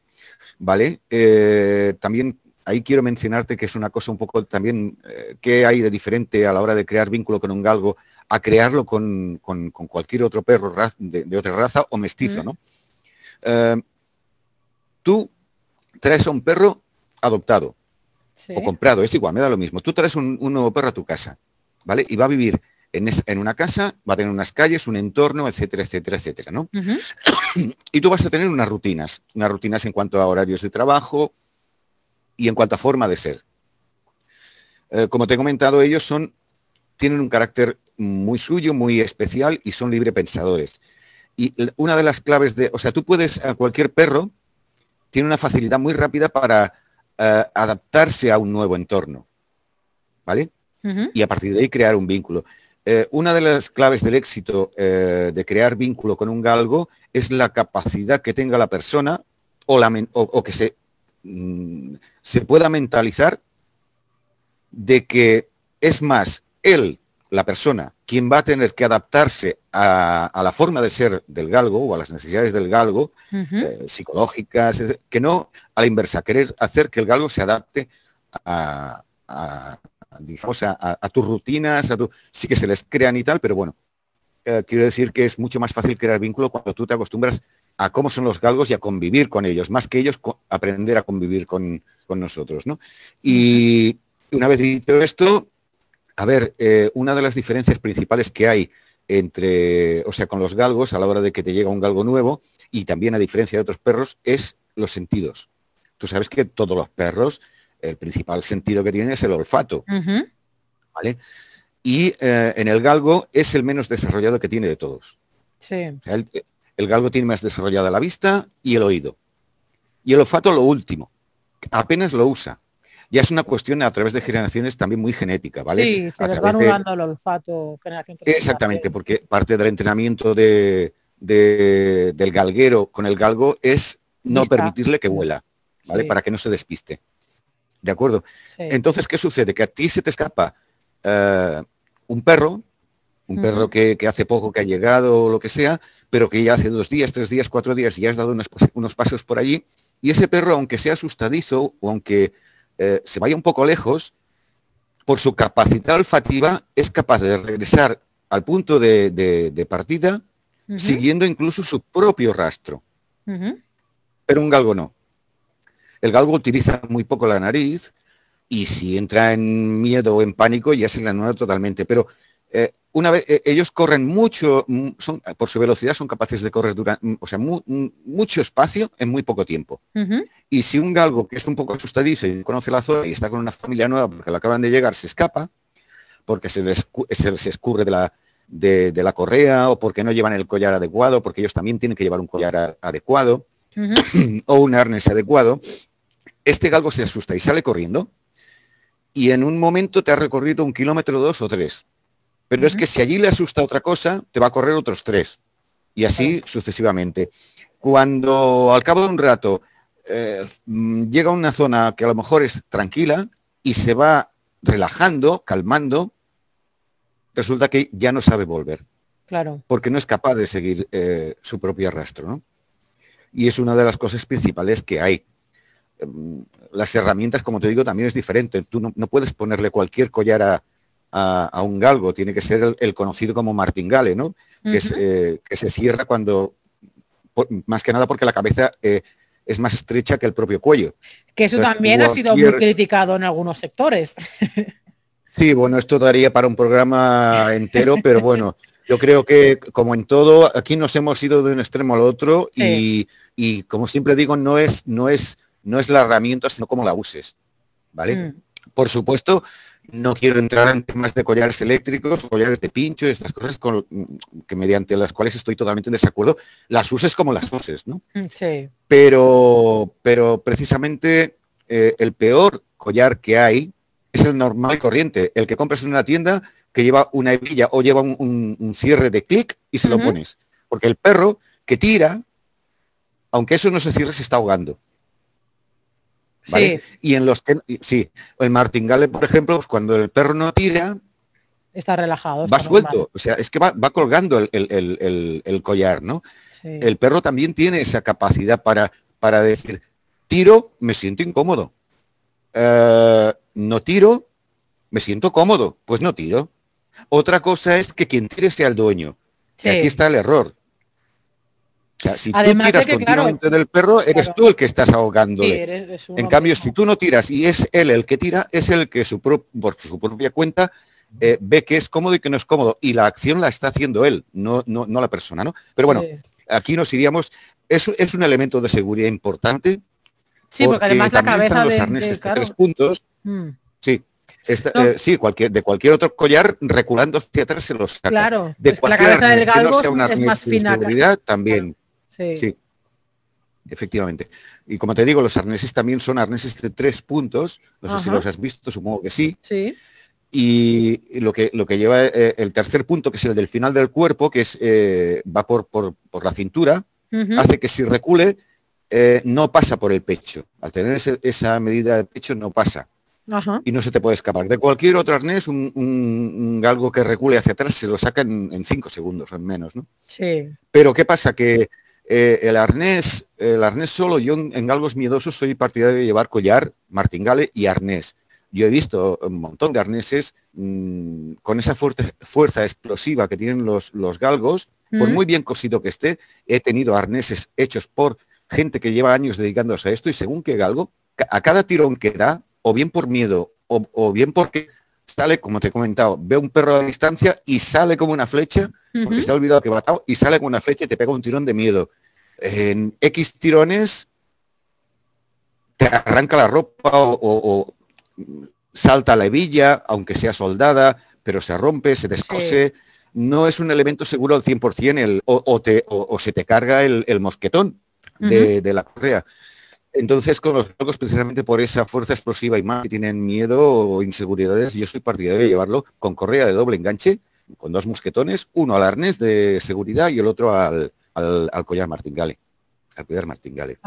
¿vale? Eh, también ahí quiero mencionarte que es una cosa un poco también eh, que hay de diferente a la hora de crear vínculo con un galgo a crearlo con, cualquier otro perro de, otra raza o mestizo, ¿no? tú traes a un perro adoptado o comprado, es igual, me da lo mismo. Tú traes un, un nuevo perro a tu casa, ¿vale? Y va a vivir en, una casa, va a tener unas calles, un entorno, etcétera, etcétera, etcétera, ¿no? y tú vas a tener unas rutinas, unas rutinas en cuanto a horarios de trabajo y en cuanto a forma de ser. Eh, como te he comentado, ellos son, tienen un carácter muy suyo, muy especial y son libre pensadores. Y una de las claves de, o sea, tú puedes, a cualquier perro, tiene una facilidad muy rápida para eh, adaptarse a un nuevo entorno, ¿vale? Y a partir de ahí crear un vínculo. Eh, una de las claves del éxito eh, de crear vínculo con un galgo es la capacidad que tenga la persona o, que se, mm, se, pueda mentalizar de que es más él, la persona, quien va a tener que adaptarse a, la forma de ser del galgo o a las necesidades del galgo, eh, psicológicas, que no a la inversa, querer hacer que el galgo se adapte a, digamos, a, tus rutinas, a tu... sí que se les crean y tal, pero bueno, eh, quiero decir que es mucho más fácil crear vínculo cuando tú te acostumbras a cómo son los galgos y a convivir con ellos, más que ellos aprender a convivir con, nosotros. ¿no? Y una vez dicho esto, a ver, eh, una de las diferencias principales que hay entre, o sea, con los galgos a la hora de que te llega un galgo nuevo y también a diferencia de otros perros es los sentidos. Tú sabes que todos los perros el principal sentido que tiene es el olfato. ¿Vale? Y eh, en el galgo es el menos desarrollado que tiene de todos. Sí. El, galgo tiene más desarrollada la vista y el oído. Y el olfato lo último. Apenas lo usa. Ya es una cuestión a través de generaciones también muy genética, ¿vale? Sí, se les va anulando el olfato generación Exactamente, porque parte del entrenamiento de, del galguero con el galgo es no permitirle que vuela, ¿vale? Para que no se despiste. ¿De acuerdo? Entonces, ¿qué sucede? Que a ti se te escapa eh, un perro, un perro que, hace poco que ha llegado o lo que sea, pero que ya hace dos días, tres días, cuatro días y has dado unos, pasos por allí, y ese perro, aunque sea asustadizo o aunque eh, se vaya un poco lejos, por su capacidad olfativa es capaz de regresar al punto de, partida, siguiendo incluso su propio rastro. Pero un galgo no. El galgo utiliza muy poco la nariz y si entra en miedo o en pánico ya se la anula totalmente. Pero eh, una vez eh, ellos corren mucho, mm, son, por su velocidad son capaces de correr durante, mm, o sea, mucho espacio en muy poco tiempo. Y si un galgo que es un poco asustadizo y conoce la zona y está con una familia nueva porque la acaban de llegar, se escapa, porque se les, se, escurre de la, de, la correa o porque no llevan el collar adecuado, porque ellos también tienen que llevar un collar adecuado o un arnés adecuado, este galgo se asusta y sale corriendo y en un momento te ha recorrido un kilómetro, dos o tres. Pero es que si allí le asusta otra cosa, te va a correr otros tres. Y así sucesivamente. Cuando al cabo de un rato eh, mm, llega a una zona que a lo mejor es tranquila y se va relajando, calmando, resulta que ya no sabe volver. Claro. Porque no es capaz de seguir eh, su propio arrastro. Y es una de las cosas principales que hay. Em, las herramientas, como te digo, también es diferente. Tú no, puedes ponerle cualquier collar a, un galgo, tiene que ser el, conocido como martingale, ¿no? Eh, que, se cierra cuando, más que nada porque la cabeza eh, es más estrecha que el propio cuello. Que eso también ha sido muy criticado en algunos sectores. Sí, bueno, esto daría para un programa entero, pero bueno, yo creo que como en todo, aquí nos hemos ido de un extremo al otro y, y, como siempre digo, no es, no es no es la herramienta, sino cómo la uses. ¿Vale? Mm. Por supuesto, no quiero entrar en temas de collares eléctricos, collares de pincho, estas cosas con, que mediante las cuales estoy totalmente en desacuerdo, las uses como las uses, ¿no? Mm, sí. Pero, pero precisamente eh, el peor collar que hay es el normal y corriente, el que compras en una tienda que lleva una hebilla o lleva un, cierre de clic y se lo pones. Porque el perro que tira, aunque eso no se cierre, se está ahogando. Y en los que, sí, el martingale, por ejemplo, pues cuando el perro no tira, Está relajado. Va suelto, o sea, es que va, colgando el, collar, ¿no? El perro también tiene esa capacidad para, para decir, tiro, me siento incómodo. Eh, no tiro, me siento cómodo, pues no tiro. Otra cosa es que quien tire sea el dueño. Y aquí está el error. O sea, si tú tiras continuamente del perro, eres tú el que estás ahogándole. en cambio, si tú no tiras y es él el que tira, es el que su por su propia cuenta eh, ve que es cómodo y que no es cómodo. Y la acción la está haciendo él, no, no, la persona, ¿no? Pero bueno, aquí nos iríamos. Es, es un elemento de seguridad importante. Sí, porque, además la cabeza los arneses de, tres puntos. Mm. Sí, eh, sí, cualquier, de cualquier otro collar reculando hacia atrás se los saca. Claro, de cualquier la cabeza del galgo no sea un es más fina. seguridad también. Sí. Efectivamente. Y como te digo, los arneses también son arneses de tres puntos. No sé si los has visto, supongo que sí. Sí. Y lo que, lo que lleva eh, el tercer punto, que es el del final del cuerpo, que es eh, va por, por, la cintura, hace que si recule no pasa por el pecho. Al tener esa medida de pecho no pasa y no se te puede escapar. De cualquier otro arnés, un, galgo que recule hacia atrás se lo saca en, cinco segundos o en menos, ¿no? Sí. Pero ¿qué pasa? Que eh, el arnés, el arnés solo, yo en, galgos miedosos soy partidario de llevar collar, martingale y arnés. Yo he visto un montón de arneses mm, con esa fuerza explosiva que tienen los, los galgos, por muy bien cosido que esté, he tenido arneses hechos por gente que lleva años dedicándose a esto y según qué galgo, a cada tirón que da, o bien por miedo, o, bien porque sale, como te he comentado, ve un perro a distancia y sale como una flecha, porque se ha olvidado que va atado, y sale como una flecha y te pega un tirón de miedo. En X tirones te arranca la ropa o, salta la hebilla, aunque sea soldada, pero se rompe, se descose. No es un elemento seguro al 100% el, o, te, o, se te carga el, mosquetón de, de, la correa. Entonces, con los galgos, precisamente por esa fuerza explosiva y más que tienen miedo o inseguridades, yo soy partidario de llevarlo con correa de doble enganche, con dos mosquetones, uno al arnés de seguridad y el otro al, collar martingale. Al collar martingale.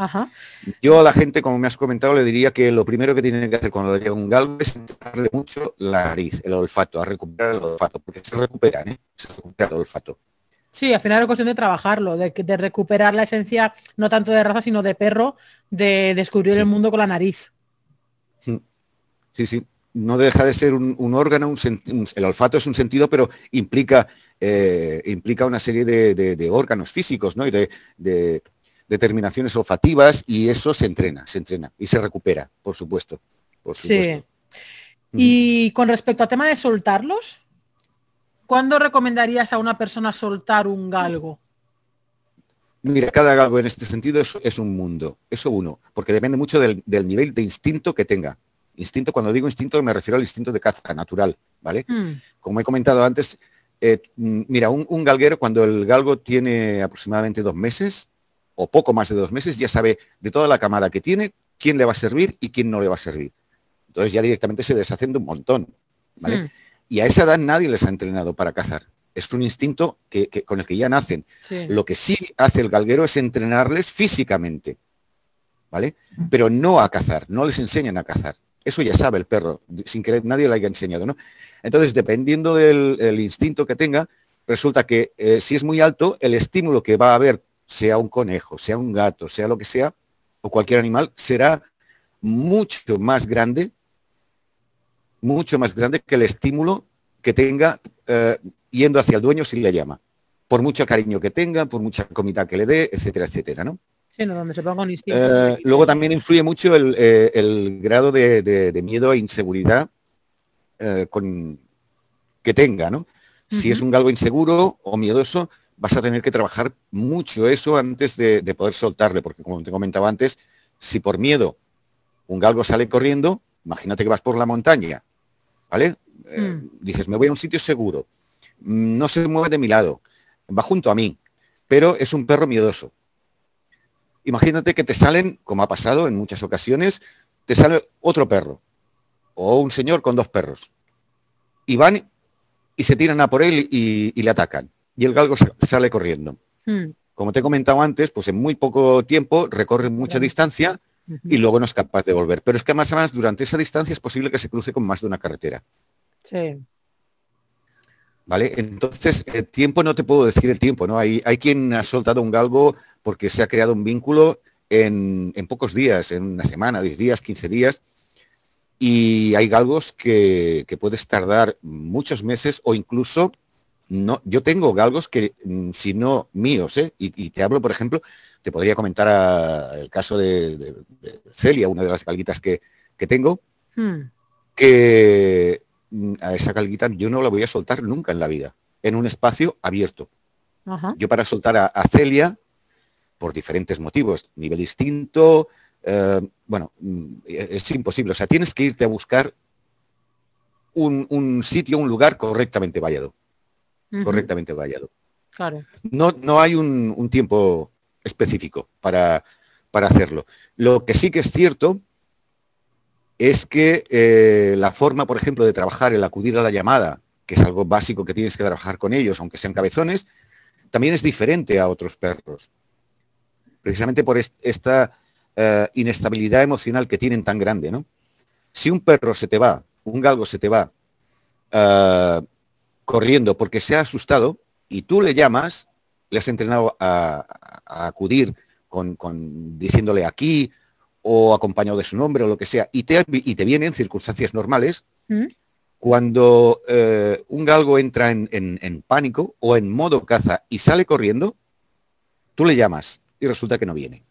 Yo a la gente, como me has comentado, le diría que lo primero que tienen que hacer cuando le llega un galgo es darle mucho la nariz, el olfato, a recuperar el olfato, porque se recuperan, ¿eh? se recupera el olfato. Sí, al final es cuestión de trabajarlo, de, de, recuperar la esencia no tanto de raza, sino de perro, de descubrir el mundo con la nariz. Sí, sí. No deja de ser un, órgano, el olfato es un sentido, pero implica, eh, implica una serie de, órganos físicos ¿no? y de, determinaciones olfativas y eso se entrena, se entrena y se recupera, por supuesto. Por supuesto. Y con respecto al tema de soltarlos, ¿Cuándo recomendarías a una persona soltar un galgo? Mira, cada galgo en este sentido es, un mundo, eso uno, porque depende mucho del, nivel de instinto que tenga. Instinto, cuando digo instinto me refiero al instinto de caza natural, ¿vale? Hmm. Como he comentado antes, eh, mira, un, galguero cuando el galgo tiene aproximadamente dos meses o poco más de dos meses, ya sabe de toda la camada que tiene, quién le va a servir y quién no le va a servir. Entonces ya directamente se deshacen de un montón, ¿vale? Hmm. Y a esa edad nadie les ha entrenado para cazar. Es un instinto que, con el que ya nacen. Lo que sí hace el galguero es entrenarles físicamente, ¿vale? Pero no a cazar, no les enseñan a cazar. Eso ya sabe el perro, sin que nadie le haya enseñado, ¿no? Entonces, dependiendo del instinto que tenga, resulta que eh, si es muy alto, el estímulo que va a haber, sea un conejo, sea un gato, sea lo que sea, o cualquier animal, será mucho más grande mucho más grande que el estímulo que tenga eh, yendo hacia el dueño si le llama. Por mucho cariño que tenga, por mucha comida que le dé, etcétera, etcétera, ¿no? Sí, no, donde se ponga un instinto. Eh, luego también influye mucho el, eh, grado de, miedo e inseguridad con, que tenga, ¿no? Si es un galgo inseguro o miedoso, vas a tener que trabajar mucho eso antes de, de poder soltarle, porque como te comentaba antes, si por miedo un galgo sale corriendo, imagínate que vas por la montaña ¿vale? Eh, mm. dices, me voy a un sitio seguro, mm, no se mueve de mi lado, va junto a mí, pero es un perro miedoso. Imagínate que te salen, como ha pasado en muchas ocasiones, te sale otro perro o un señor con dos perros. Y van y se tiran a por él y, le atacan. Y el galgo sale corriendo. Mm. Como te he comentado antes, pues en muy poco tiempo recorre mucha distancia y luego no es capaz de volver. Pero es que más o menos durante esa distancia es posible que se cruce con más de una carretera. Sí. ¿Vale? Entonces, el tiempo no te puedo decir el tiempo, ¿no? Hay, hay quien ha soltado un galgo porque se ha creado un vínculo en, pocos días, en una semana, 10 días, 15 días, y hay galgos que, que, puedes tardar muchos meses o incluso no. Yo tengo galgos que, mm, si no míos, ¿eh? y, te hablo, por ejemplo, te podría comentar el caso de, Celia, una de las galguitas que, tengo, hmm. que Mm, a esa calguita yo no la voy a soltar nunca en la vida, en un espacio abierto. Yo para soltar a, Celia, por diferentes motivos, nivel distinto, eh, bueno, mm, es imposible. O sea, tienes que irte a buscar un, sitio, un lugar correctamente vallado. Correctamente vallado. Claro. No, no hay un, tiempo específico para, para hacerlo. Lo que sí que es cierto es que eh, la forma, por ejemplo, de trabajar, el acudir a la llamada, que es algo básico que tienes que trabajar con ellos, aunque sean cabezones, también es diferente a otros perros. Precisamente por esta eh, inestabilidad emocional que tienen tan grande, ¿no? Si un perro se te va, un galgo se te va eh, corriendo porque se ha asustado y tú le llamas, le has entrenado a, acudir con diciéndole aquí, o acompañado de su nombre o lo que sea, y te, y te viene en circunstancias normales, ¿Mm? cuando eh, un galgo entra en, pánico o en modo caza y sale corriendo, tú le llamas y resulta que no viene.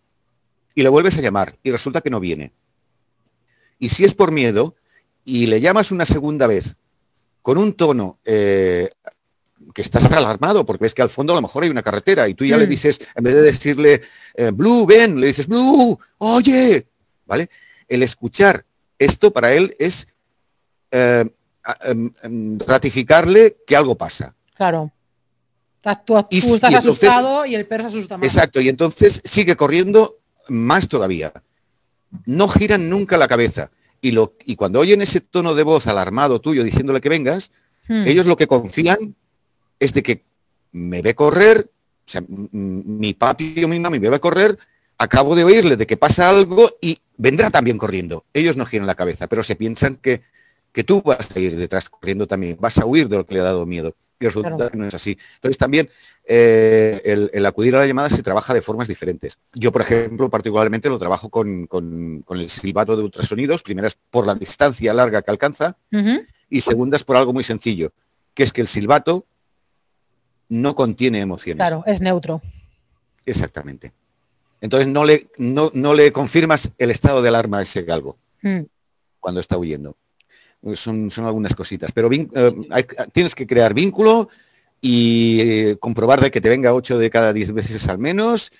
Y le vuelves a llamar y resulta que no viene. Y si es por miedo y le llamas una segunda vez con un tono eh, que estás alarmado porque ves que al fondo a lo mejor hay una carretera y tú ya le mm. dices, en vez de decirle, eh, Blue, ven, le dices, Blue, oye, ¿vale? El escuchar esto para él es eh, em, em, ratificarle que algo pasa. Claro. Tú, estás asustado y el perro se asusta más. Exacto, y entonces sigue corriendo más todavía. No giran nunca la cabeza. Y, lo, y cuando oyen ese tono de voz alarmado tuyo diciéndole que vengas, hmm. ellos lo que confían es de que me ve correr, o sea, mi papi o mi mamá me ve correr, acabo de oírle de que pasa algo y vendrá también corriendo. Ellos no giran la cabeza, pero se piensan que, que tú vas a ir detrás corriendo también, vas a huir de lo que le ha dado miedo. Y resulta que no es así. Entonces también eh, el, acudir a la llamada se trabaja de formas diferentes. Yo, por ejemplo, particularmente lo trabajo con, el silbato de ultrasonidos, primeras por la distancia larga que alcanza y segundas por algo muy sencillo, que es que el silbato no contiene emociones. Claro, es neutro. Exactamente. Entonces no le, no, le confirmas el estado de alarma a ese galgo hmm. cuando está huyendo. Son, son algunas cositas. Pero eh, tienes que crear vínculo y eh, comprobar de que te venga 8 de cada 10 veces al menos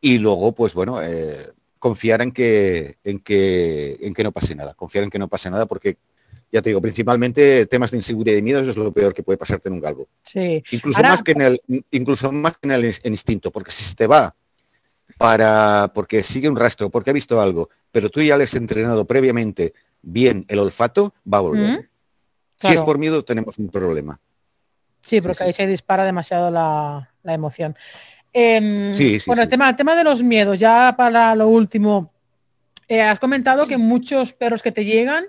y luego, pues bueno, eh, confiar en que, en, que, en que no pase nada. Confiar en que no pase nada porque ya te digo, principalmente temas de inseguridad y miedo, eso es lo peor que puede pasarte en un galgo. Sí. Incluso, más que en el, incluso más que en el instinto, porque si se te va para, porque sigue un rastro, porque ha visto algo, pero tú ya le has entrenado previamente bien el olfato, va a volver. Si es por miedo, tenemos un problema. Sí, porque ahí se dispara demasiado la, emoción. Em, bueno, el tema, el tema de los miedos, ya para lo último, eh, has comentado que muchos perros que te llegan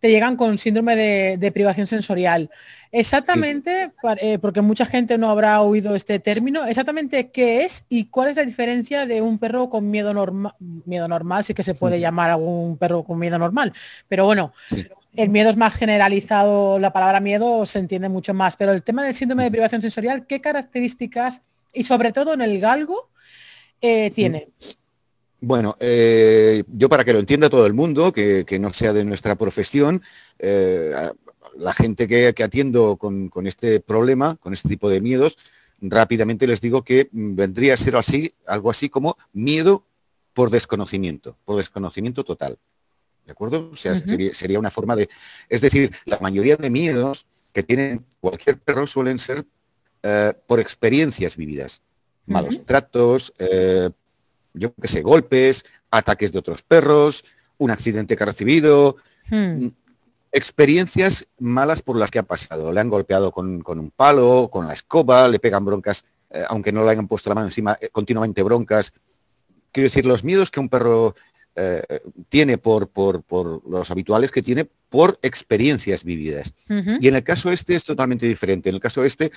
te llegan con síndrome de, privación sensorial. Exactamente, eh, porque mucha gente no habrá oído este término, exactamente qué es y cuál es la diferencia de un perro con miedo normal, miedo normal, sí que se puede llamar a un perro con miedo normal, pero bueno, el miedo es más generalizado, la palabra miedo se entiende mucho más, pero el tema del síndrome de privación sensorial, ¿qué características y sobre todo en el galgo eh, tiene? Bueno, eh, yo para que lo entienda todo el mundo, que, no sea de nuestra profesión, eh, la gente que, atiendo con, este problema, con este tipo de miedos, rápidamente les digo que vendría a ser así, algo así como miedo por desconocimiento, por desconocimiento total. ¿De acuerdo? O sea, sería, una forma de... Es decir, la mayoría de miedos que tienen cualquier perro suelen ser eh, por experiencias vividas. Malos tratos, yo qué sé, golpes, ataques de otros perros, un accidente que ha recibido, hmm. mm, experiencias malas por las que ha pasado. Le han golpeado con, un palo, con la escoba, le pegan broncas, eh, aunque no le hayan puesto la mano encima, eh, continuamente broncas. Quiero decir, los miedos que un perro eh, tiene por, por, los habituales que tiene por experiencias vividas. Y en el caso este es totalmente diferente. En el caso este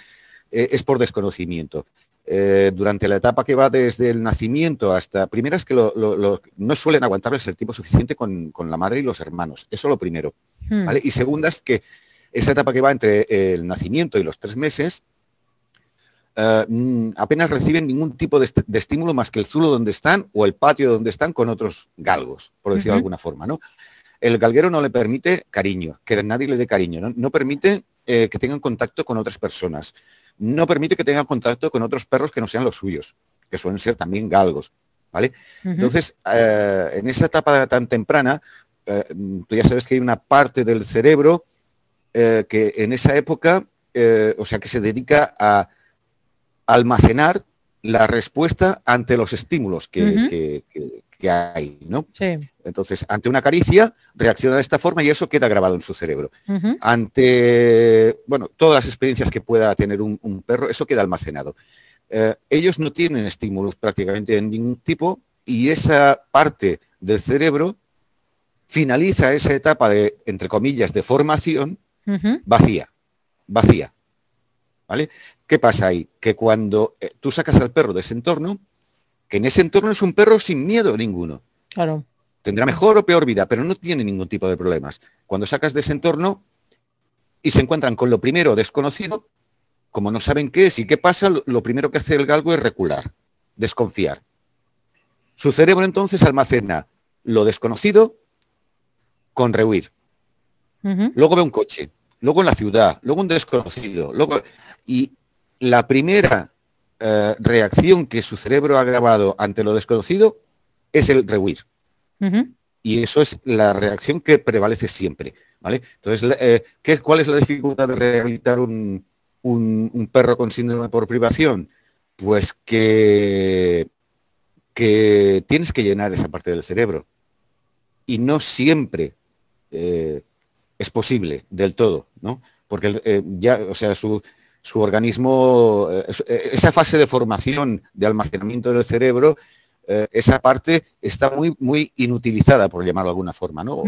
eh, es por desconocimiento. Eh, durante la etapa que va desde el nacimiento hasta... Primero es que no suelen aguantarles el tiempo suficiente con, la madre y los hermanos. Eso lo primero. Hmm. Y segunda es que esa etapa que va entre el nacimiento y los tres meses eh, mm, apenas reciben ningún tipo de, estímulo más que el zulo donde están o el patio donde están con otros galgos, por decirlo de alguna forma. ¿no? El galguero no le permite cariño, que nadie le dé cariño, no, permite eh, que tengan contacto con otras personas, no permite que tengan contacto con otros perros que no sean los suyos, que suelen ser también galgos. ¿vale? Entonces, eh, en esa etapa tan temprana, tú ya sabes que hay una parte del cerebro que en esa época, o sea, que se dedica a almacenar la respuesta ante los estímulos que, hay, ¿no? Entonces, ante una caricia, reacciona de esta forma y eso queda grabado en su cerebro. Ante, bueno, todas las experiencias que pueda tener un, perro, eso queda almacenado. Eh, ellos no tienen estímulos prácticamente de ningún tipo y esa parte del cerebro finaliza esa etapa de, entre comillas, de formación vacía, vacía. ¿Vale? ¿Qué pasa ahí? Que cuando eh, tú sacas al perro de ese entorno, que en ese entorno es un perro sin miedo ninguno. Claro. Tendrá mejor o peor vida, pero no tiene ningún tipo de problemas. Cuando sacas de ese entorno y se encuentran con lo primero desconocido, como no saben qué es y qué pasa, lo primero que hace el galgo es recular, desconfiar. Su cerebro entonces almacena lo desconocido con rehuir. Luego ve un coche, luego en la ciudad, luego un desconocido, luego... Y la primera eh, reacción que su cerebro ha grabado ante lo desconocido es el rehuir. Y eso es la reacción que prevalece siempre. ¿vale? Entonces, eh, ¿qué, ¿cuál es la dificultad de rehabilitar un, perro con síndrome por privación? Pues que, que tienes que llenar esa parte del cerebro. Y no siempre eh, es posible del todo, ¿no? Porque ya, o sea, su, su organismo, eh, eh, esa fase de formación, de almacenamiento del cerebro, eh, esa parte está muy, muy inutilizada, por llamarlo de alguna forma, ¿no?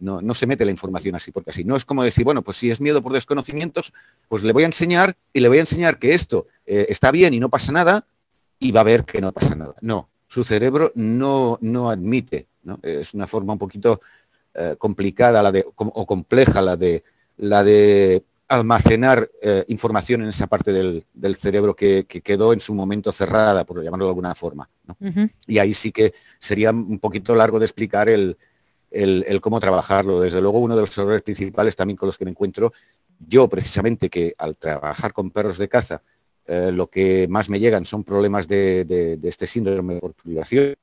¿no? se mete la información así porque así. No es como decir, bueno, pues si es miedo por desconocimientos, pues le voy a enseñar y le voy a enseñar que esto está bien y no pasa nada y va a ver que no pasa nada. No, su cerebro no, no admite, ¿no? Es una forma un poquito complicada la de, o compleja la de, la de almacenar eh, información en esa parte del, cerebro que, quedó en su momento cerrada, por llamarlo de alguna forma. Y ahí sí que sería un poquito largo de explicar el, cómo trabajarlo. Desde luego, uno de los errores principales también con los que me encuentro, yo precisamente que al trabajar con perros de caza, eh, lo que más me llegan son problemas de, este síndrome por privación.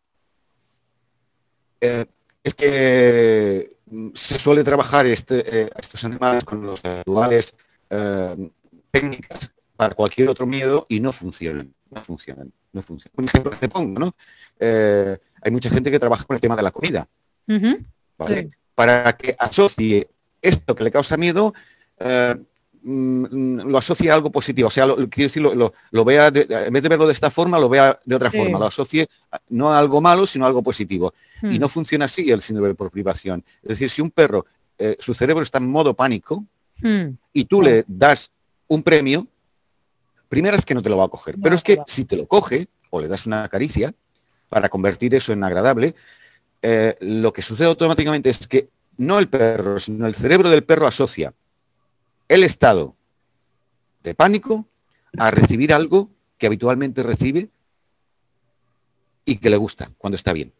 Eh, es que se suele trabajar este, eh, estos animales con los actuales eh, técnicas para cualquier otro miedo y no funcionan. No funcionan. No funcionan. Un ejemplo que te pongo, ¿no? Eh, hay mucha gente que trabaja con el tema de la comida. Para que asocie esto que le causa miedo lo asocia a algo positivo. O sea, lo, quiero decir, lo, vea, en vez de verlo de esta forma, lo vea de otra forma. Lo asocie no a algo malo, sino a algo positivo. Y hmm. no funciona así el síndrome por privación. Es decir, si un perro, eh, su cerebro está en modo pánico hmm. y tú le das un premio, primero es que no te lo va a coger. pero es que si te lo coge o le das una caricia para convertir eso en agradable, eh, lo que sucede automáticamente es que no el perro, sino el cerebro del perro asocia el estado de pánico a recibir algo que habitualmente recibe y que le gusta cuando está bien.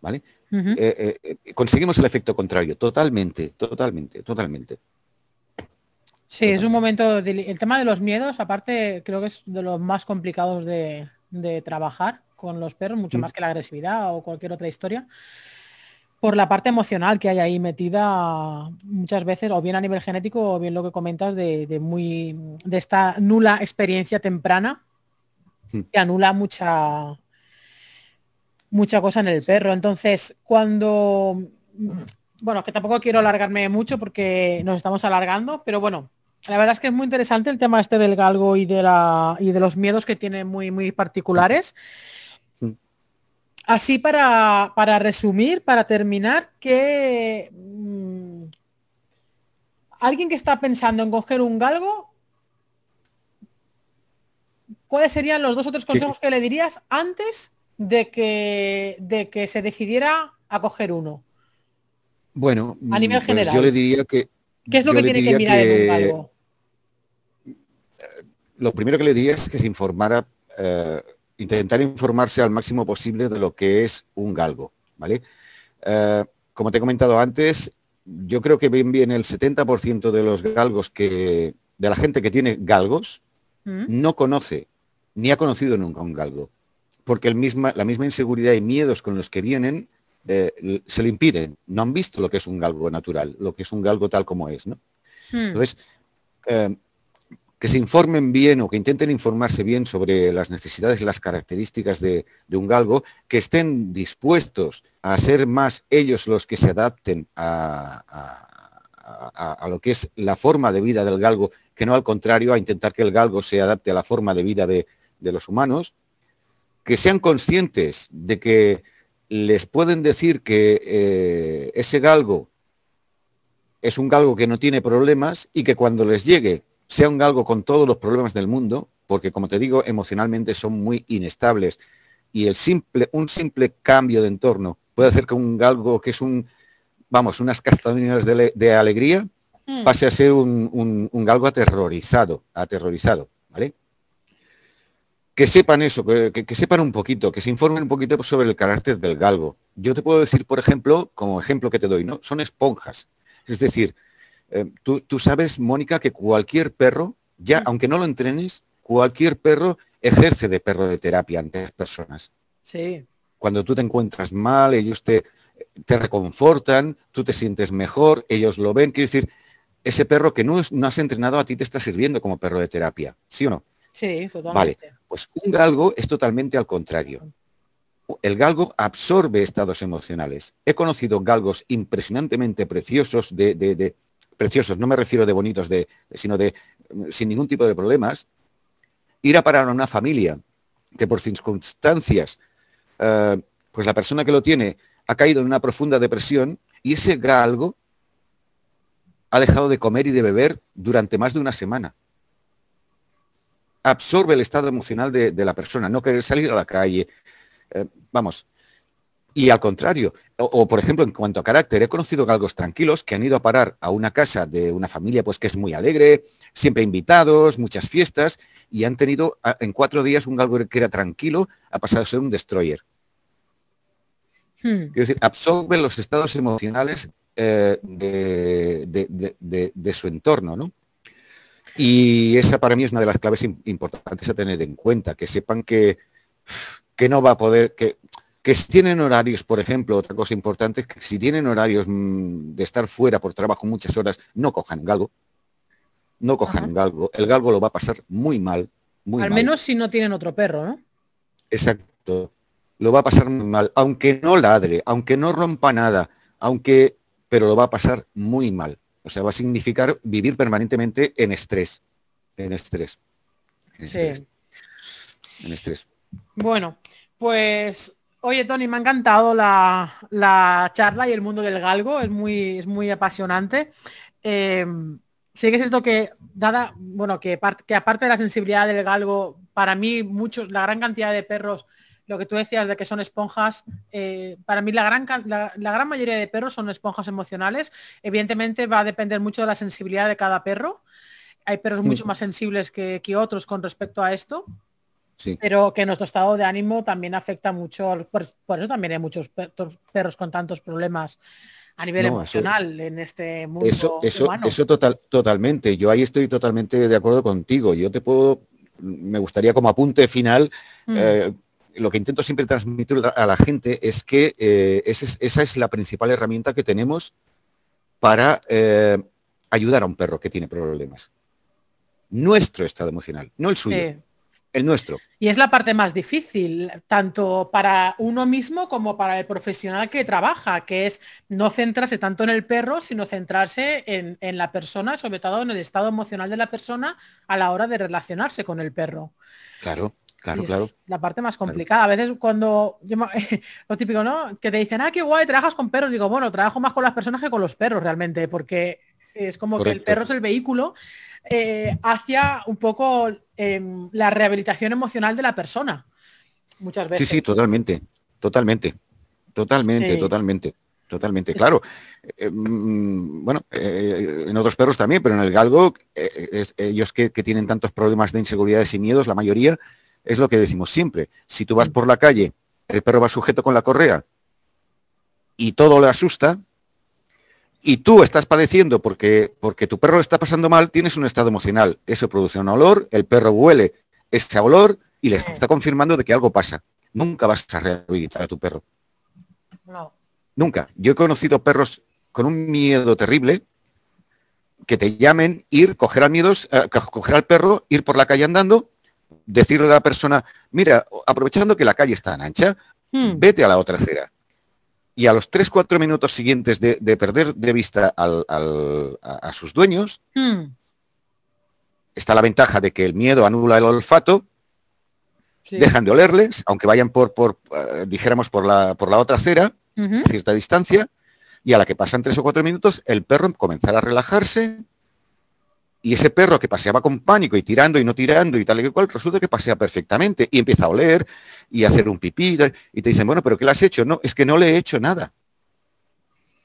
¿Vale? Eh, eh, eh, conseguimos el efecto contrario, totalmente, totalmente, totalmente. Sí, es un momento, el tema de los miedos, aparte, creo que es de los más complicados de, trabajar con los perros, mucho mm. más que la agresividad o cualquier otra historia por la parte emocional que hay ahí metida muchas veces, o bien a nivel genético, o bien lo que comentas de, muy de esta nula experiencia temprana hmm. que anula mucha mucha cosa en el perro. Entonces, cuando bueno, que tampoco quiero alargarme mucho porque nos estamos alargando, pero bueno, la verdad es que es muy interesante el tema este del galgo y de la y de los miedos que tiene muy muy particulares. Así para, para resumir, para terminar, que mm, alguien que está pensando en coger un galgo, ¿cuáles serían los dos otros consejos que le dirías antes de que, de que se decidiera a coger uno? Bueno, a nivel pues general. yo le diría que... ¿Qué es lo que tiene que mirar en un galgo? Lo primero que le diría es que se informara, eh, intentar informarse al máximo posible de lo que es un galgo, ¿vale? Eh, como te he comentado antes, yo creo que bien bien el 70% de los galgos que, de la gente que tiene galgos, ¿Mm? no conoce ni ha conocido nunca un galgo, porque el misma, la misma inseguridad y miedos con los que vienen eh, se lo impiden. No han visto lo que es un galgo natural, lo que es un galgo tal como es. ¿no? Mm. Entonces, eh, que se informen bien o que intenten informarse bien sobre las necesidades y las características de, un galgo, que estén dispuestos a ser más ellos los que se adapten a- a lo que es la forma de vida del galgo, que no al contrario a intentar que el galgo se adapte a la forma de vida de, de los humanos, que sean conscientes de que les pueden decir que eh, ese galgo es un galgo que no tiene problemas y que cuando les llegue sea un galgo con todos los problemas del mundo, porque como te digo, emocionalmente son muy inestables y el simple, un simple cambio de entorno puede hacer que un galgo que es un, vamos, unas castañas de, le- de alegría Mm. pase a ser un, un- un galgo aterrorizado, aterrorizado, ¿vale? Que sepan eso, que, que- que sepan un poquito, que se informen un poquito sobre el carácter del galgo. Yo te puedo decir, por ejemplo, como ejemplo que te doy, ¿no? Son esponjas. Es decir, eh, tú, tú sabes, Mónica, que cualquier perro, ya, aunque no lo entrenes, cualquier perro ejerce de perro de terapia ante las personas Sí. cuando tú te encuentras mal, ellos te, te reconfortan, tú te sientes mejor, ellos lo ven. Quiero decir, ese perro que no, es- no has entrenado a ti te está sirviendo como perro de terapia, ¿sí o no? Sí, totalmente. Pues un galgo es totalmente al contrario. El galgo absorbe estados emocionales. He conocido galgos impresionantemente preciosos, de, de- de- preciosos, no me refiero de bonitos, de, sino de sin ningún tipo de problemas, ir a parar a una familia que por circunstancias, eh, pues la persona que lo tiene ha caído en una profunda depresión y ese galgo ha dejado de comer y de beber durante más de una semana absorbe el estado emocional de, de la persona, no querer salir a la calle. Eh, vamos. Y al contrario, o, o, por ejemplo, en cuanto a carácter, he conocido galgos tranquilos que han ido a parar a una casa de una familia pues que es muy alegre, siempre invitados, muchas fiestas, y han tenido en cuatro días un galgo que era tranquilo ha pasado a ser un destroyer. Hmm. Quiero decir, absorbe los estados emocionales eh, de, de- de- su entorno, ¿no? Y esa para mí es una de las claves im- importantes a tener en cuenta, que sepan que, que no va a poder, que, que si tienen horarios, por ejemplo, otra cosa importante es que si tienen horarios mm, de estar fuera por trabajo muchas horas, no cojan galgo, no cojan Ajá. galgo, el galgo lo va a pasar muy mal, muy Al mal. menos si no tienen otro perro, ¿no? Exacto. Lo va a pasar muy mal, aunque no ladre, aunque no rompa nada, aunque, pero lo va a pasar muy mal. O sea, va a significar vivir permanentemente en estrés, en estrés, en estrés, Sí. en estrés. Bueno, pues oye Tony, me ha encantado la, la charla y el mundo del galgo, es muy, es muy apasionante. Eh, sí que es cierto que, dada, bueno, que, par- que aparte de la sensibilidad del galgo, para mí muchos, la gran cantidad de perros, lo que tú decías de que son esponjas, eh, para mí la gran, la, la gran mayoría de perros son esponjas emocionales. Evidentemente va a depender mucho de la sensibilidad de cada perro. Hay perros mucho más sensibles que, que otros con respecto a esto Sí. pero que nuestro estado de ánimo también afecta mucho, por, por eso también hay muchos perros, perros con tantos problemas a nivel No, eso- emocional en este mundo Eso, eso, humano. eso total, totalmente. Yo ahí estoy totalmente de acuerdo contigo. Yo te puedo, me gustaría como apunte final, Mm, eh, lo que intento siempre transmitir a la gente es que eh, es- esa es la principal herramienta que tenemos para eh, ayudar a un perro que tiene problemas. Nuestro estado emocional, no el suyo, sí. El nuestro. Y es la parte más difícil, tanto para uno mismo como para el profesional que trabaja, que es no centrarse tanto en el perro, sino centrarse en, en la persona, sobre todo en el estado emocional de la persona a la hora de relacionarse con el perro. Claro, Claro, claro. La parte más complicada. A veces cuando, lo típico, ¿no? Que te dicen, ah, qué guay, trabajas con perros. Digo, bueno, trabajo más con las personas que con los perros realmente, porque es como que el perro es el vehículo eh, hacia un poco em, la rehabilitación emocional de la persona. Muchas veces. Sí, sí, totalmente, totalmente, totalmente, totalmente. Totalmente, claro. Eh, mm, bueno, eh, en otros perros también, pero en el galgo, ellos que, que, tienen tantos problemas de inseguridades y miedos, la mayoría, es lo que decimos siempre. Si tú vas por la calle, el perro va sujeto con la correa y todo le asusta, y tú estás padeciendo porque, porque tu perro está pasando mal, tienes un estado emocional. Eso produce un olor, el perro huele ese olor y le está confirmando de que algo pasa. Nunca vas a rehabilitar a tu perro. No. Nunca. Yo he conocido perros con un miedo terrible que te llamen, ir, coger al, miedos, eh, coger al perro, ir por la calle andando decirle a la persona, mira, aprovechando que la calle está ancha, hmm. vete a la otra acera. Y a los 3-4 minutos siguientes de, perder de vista a, sus dueños, hmm. está la ventaja de que el miedo anula el olfato, dejan de olerles, aunque vayan por, por eh, dijéramos, por la, por la otra acera, a cierta distancia, y a la que pasan 3 o 4 minutos, el perro comenzará a relajarse, y ese perro que paseaba con pánico y tirando y no tirando y tal y cual, resulta que pasea perfectamente y empieza a oler y a hacer un pipí y te dicen, bueno, pero ¿qué le has hecho? No, es que no le he hecho nada.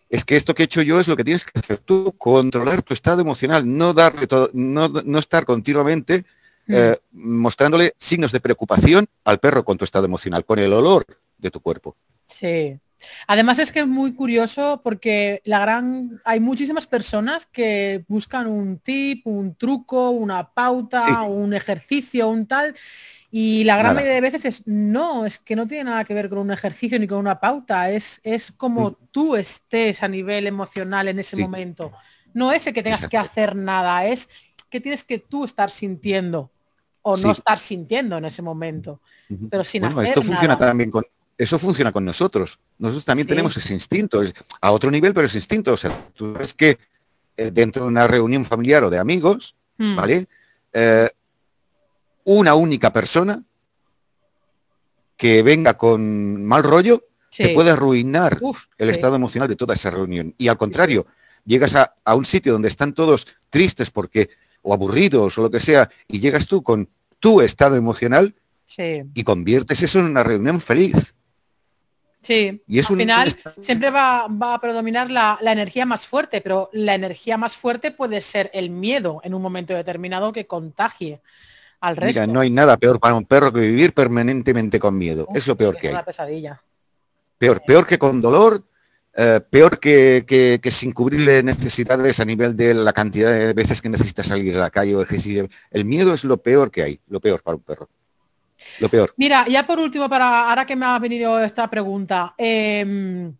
Es que esto que he hecho yo es lo que tienes que hacer tú, controlar tu estado emocional, no darle todo, no, no estar continuamente mm. eh, mostrándole signos de preocupación al perro con tu estado emocional, con el olor de tu cuerpo. Sí, Además es que es muy curioso porque la gran hay muchísimas personas que buscan un tip, un truco, una pauta, un ejercicio, un tal. Y la gran mayoría de veces es no, es que no tiene nada que ver con un ejercicio ni con una pauta, es, es como tú estés a nivel emocional en ese momento. No es que tengas que hacer nada, es que tienes que tú estar sintiendo o no estar sintiendo en ese momento. Pero sin bueno, esto funciona también con, eso funciona con nosotros. Nosotros también tenemos ese instinto, a otro nivel, pero ese instinto. O sea, tú ves que eh, dentro de una reunión familiar o de amigos, hmm. ¿vale? Eh, una única persona que venga con mal rollo te puede arruinar el estado emocional de toda esa reunión. Y al contrario, llegas a, a, un sitio donde están todos tristes porque o aburridos o lo que sea, y llegas tú con tu estado emocional y conviertes eso en una reunión feliz. Sí, y es al final siempre va, a predominar la, energía más fuerte, pero la energía más fuerte puede ser el miedo en un momento determinado que contagie al resto. Mira, no hay nada peor para un perro que vivir permanentemente con miedo. es lo peor que hay. Una pesadilla. Peor, peor que con dolor, eh, peor que, sin cubrirle necesidades a nivel de la cantidad de veces que necesita salir a la calle o ejercicio. El miedo es lo peor que hay, lo peor para un perro. Lo peor. Mira, ya por último, para ahora que me ha venido esta pregunta, em,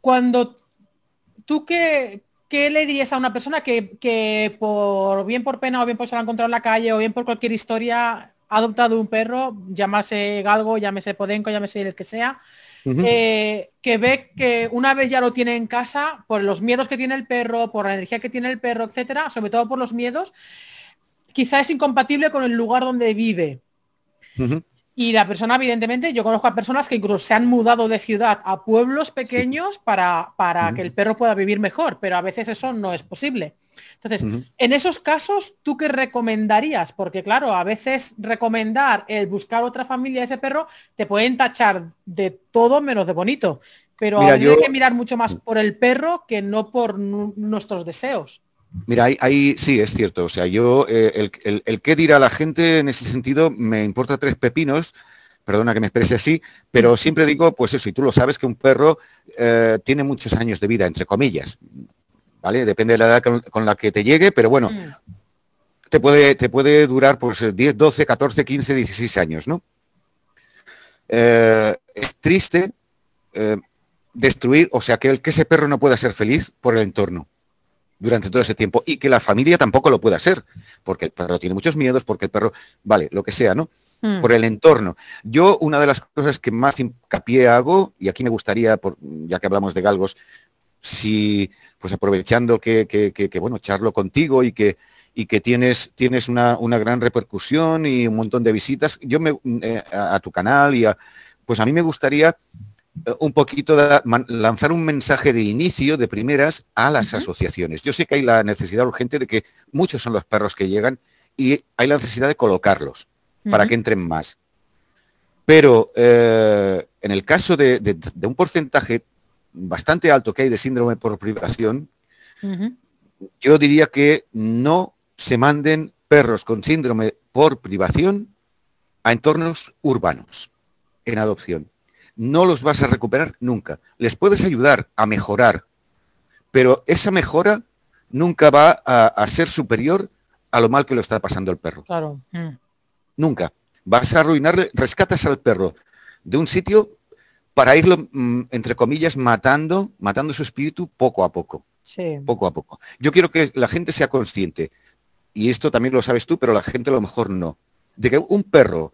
cuando tú qué, ¿qué le dirías a una persona que, por bien por pena o bien por se la ha encontrado en la calle o bien por cualquier historia ha adoptado un perro, llámase galgo, llámese podenco, llámese el que sea, eh, que ve que una vez ya lo tiene en casa, por los miedos que tiene el perro, por la energía que tiene el perro, etcétera, sobre todo por los miedos, quizá es incompatible con el lugar donde vive. Y la persona, evidentemente, yo conozco a personas que incluso se han mudado de ciudad a pueblos pequeños para, para que el perro pueda vivir mejor, pero a veces eso no es posible. Entonces, en esos casos, ¿tú qué recomendarías? Porque claro, a veces recomendar el buscar otra familia de ese perro te pueden tachar de todo menos de bonito. Pero hay que mirar mucho más por el perro que no por nuestros deseos. Mira, ahí, sí, es cierto. O sea, yo, eh, el, el, qué dirá la gente en ese sentido me importa tres pepinos, perdona que me exprese así, pero siempre digo, pues eso, y tú lo sabes que un perro eh, tiene muchos años de vida, entre comillas, ¿vale? Depende de la edad con, la que te llegue, pero bueno, mm. te, puede, te puede durar pues 10, 12, 14, 15, 16 años, ¿no? Eh, es triste destruir, o sea, que, que ese perro no pueda ser feliz por el entorno durante todo ese tiempo y que la familia tampoco lo pueda ser, porque el perro tiene muchos miedos, porque el perro, vale, lo que sea, ¿no? Hmm. Por el entorno. Yo una de las cosas que más hincapié hago, y aquí me gustaría, por, ya que hablamos de galgos, si, pues aprovechando que, que, bueno, charlo contigo y que, y que tienes, tienes una, gran repercusión y un montón de visitas. Yo me, eh, a, tu canal y a, pues a mí me gustaría un poquito lanzar un mensaje de inicio, de primeras, a las asociaciones. Yo sé que hay la necesidad urgente de que muchos son los perros que llegan y hay la necesidad de colocarlos para que entren más. Pero eh, en el caso de, un porcentaje bastante alto que hay de síndrome por privación, yo diría que no se manden perros con síndrome por privación a entornos urbanos en adopción. No los vas a recuperar nunca. Les puedes ayudar a mejorar, pero esa mejora nunca va a, ser superior a lo mal que lo está pasando el perro. Claro. Mm. Nunca. Vas a arruinarle, rescatas al perro de un sitio para irlo, mm, entre comillas, matando, matando su espíritu poco a poco. Sí. Poco a poco. Yo quiero que la gente sea consciente, y esto también lo sabes tú, pero la gente a lo mejor no, de que un perro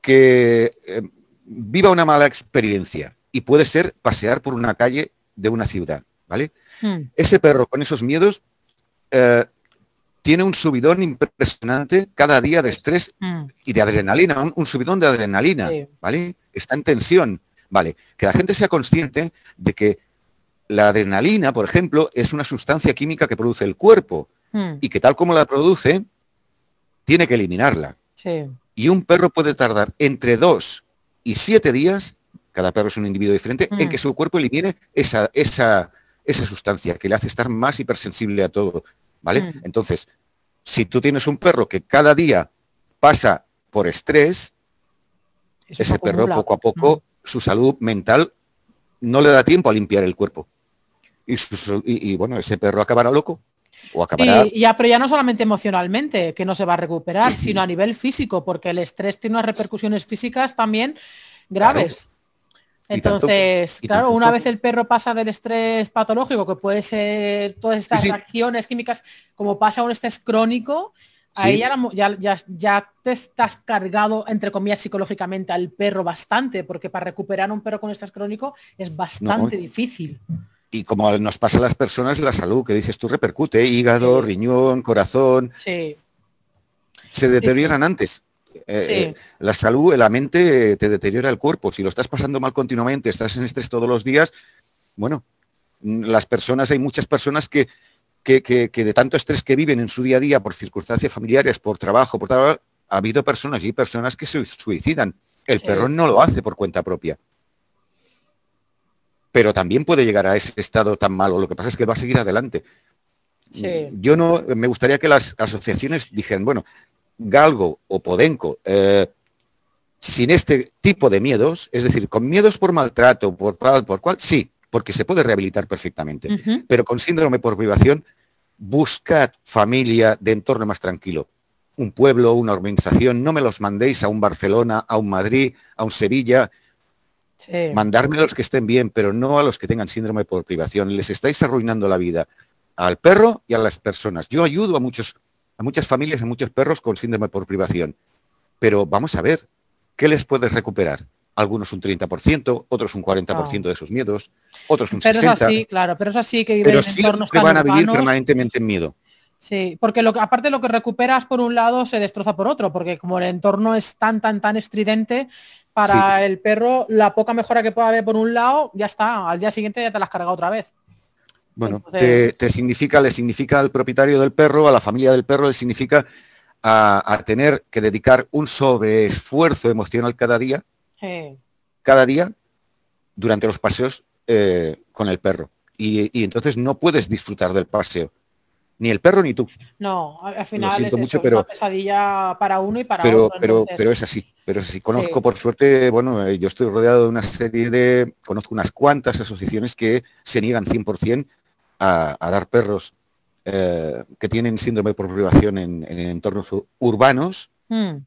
que eh, viva una mala experiencia y puede ser pasear por una calle de una ciudad, ¿vale? Hmm. Ese perro con esos miedos eh, tiene un subidón impresionante cada día de estrés hmm. y de adrenalina, un, subidón de adrenalina, ¿vale? Está en tensión. Vale, que la gente sea consciente de que la adrenalina, por ejemplo, es una sustancia química que produce el cuerpo hmm. y que tal como la produce, tiene que eliminarla. Y un perro puede tardar entre dos y siete días, cada perro es un individuo diferente, en hmm. que su cuerpo elimine esa, esa, esa sustancia que le hace estar más hipersensible a todo. ¿Vale? Hmm. Entonces, si tú tienes un perro que cada día pasa por estrés, ese perro poco a poco su salud mental no le da tiempo a limpiar el cuerpo. Y, bueno, ese perro acabará loco. O acabará... Y, ya, pero ya no solamente emocionalmente, que no se va a recuperar, sino a nivel físico, porque el estrés tiene unas repercusiones físicas también graves. Entonces, claro, una vez el perro pasa del estrés patológico, que puede ser todas estas reacciones químicas, como pasa un estrés crónico, Ahí ya, ya, te estás cargado, entre comillas, psicológicamente al perro bastante, porque para recuperar un perro con estrés crónico es bastante difícil. Y como nos pasa a las personas, la salud, que dices tú, repercute, hígado, riñón, corazón. Sí. Se deterioran antes. Eh, eh, la salud, la mente te deteriora el cuerpo. Si lo estás pasando mal continuamente, estás en estrés todos los días, bueno, las personas, hay muchas personas que que, de tanto estrés que viven en su día a día por circunstancias familiares, por trabajo, por trabajo, ha habido personas y personas que se suicidan. El perro no lo hace por cuenta propia. Pero también puede llegar a ese estado tan malo. Lo que pasa es que va a seguir adelante. Yo no, me gustaría que las asociaciones dijeran, bueno, Galgo o Podenco, eh, sin este tipo de miedos, es decir, con miedos por maltrato, por cual, por cual, sí, porque se puede rehabilitar perfectamente. Pero con síndrome por privación, buscad familia de entorno más tranquilo. Un pueblo, una organización, no me los mandéis a un Barcelona, a un Madrid, a un Sevilla. Mandarme a los que estén bien, pero no a los que tengan síndrome por privación. Les estáis arruinando la vida al perro y a las personas. Yo ayudo a, muchos, a muchas familias, a muchos perros con síndrome por privación. Pero vamos a ver, ¿qué les puedes recuperar? algunos un 30%, otros un 40% de sus miedos, otros un 60%. Pero es así, claro, pero es así que viven en entornos que van a vivir permanentemente en miedo. Sí, porque lo, aparte lo que recuperas por un lado se destroza por otro, porque como el entorno es tan, tan, tan estridente, para el perro la poca mejora que pueda haber por un lado, ya está, al día siguiente ya te la has cargado otra vez. Bueno, te, significa, le significa al propietario del perro, a la familia del perro, le significa a tener que dedicar un sobreesfuerzo emocional cada día cada día durante los paseos eh, con el perro. Y, entonces no puedes disfrutar del paseo. Ni el perro ni tú. No, al final es mucho, pero, una pesadilla para uno y para pero, Pero, pero es así, pero es así. Conozco, por suerte, bueno, eh, yo estoy rodeado de una serie de, conozco unas cuantas asociaciones que se niegan 100% a, a dar perros eh, que tienen síndrome por privación en, entornos urbanos hmm.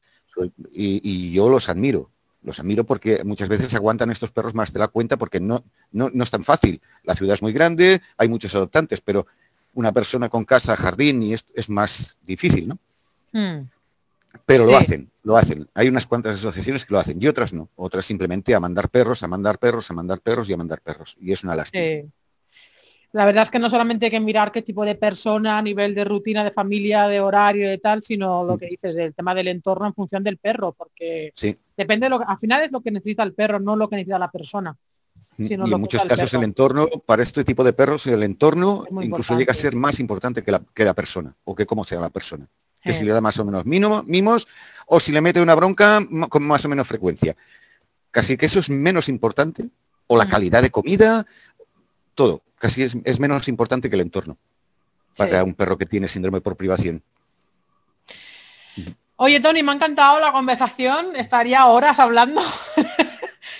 y, yo los admiro los admiro porque muchas veces aguantan estos perros más de la cuenta porque no, no, es tan fácil. La ciudad es muy grande, hay muchos adoptantes, pero una persona con casa, jardín y esto es más difícil, ¿no? Hmm. Pero lo hacen, lo hacen. Hay unas cuantas asociaciones que lo hacen y otras no. Otras simplemente a mandar perros, a mandar perros, a mandar perros y a mandar perros. Y es una lástima. la verdad es que no solamente hay que mirar qué tipo de persona a nivel de rutina, de familia, de horario y tal, sino lo mm. que dices del tema del entorno en función del perro, porque depende de lo que, al final es lo que necesita el perro, no lo que necesita la persona. Mm, y en muchos casos el, entorno, para este tipo de perros, el entorno incluso llega a ser más importante que la, que la persona o que cómo sea la persona. Que si le da más o menos mimos o si le mete una bronca con más o menos frecuencia. Casi que eso es menos importante, o la calidad de comida, todo. Casi es, menos importante que el entorno para un perro que tiene síndrome por privación. Oye, Tony, me ha encantado la conversación. Estaría horas hablando.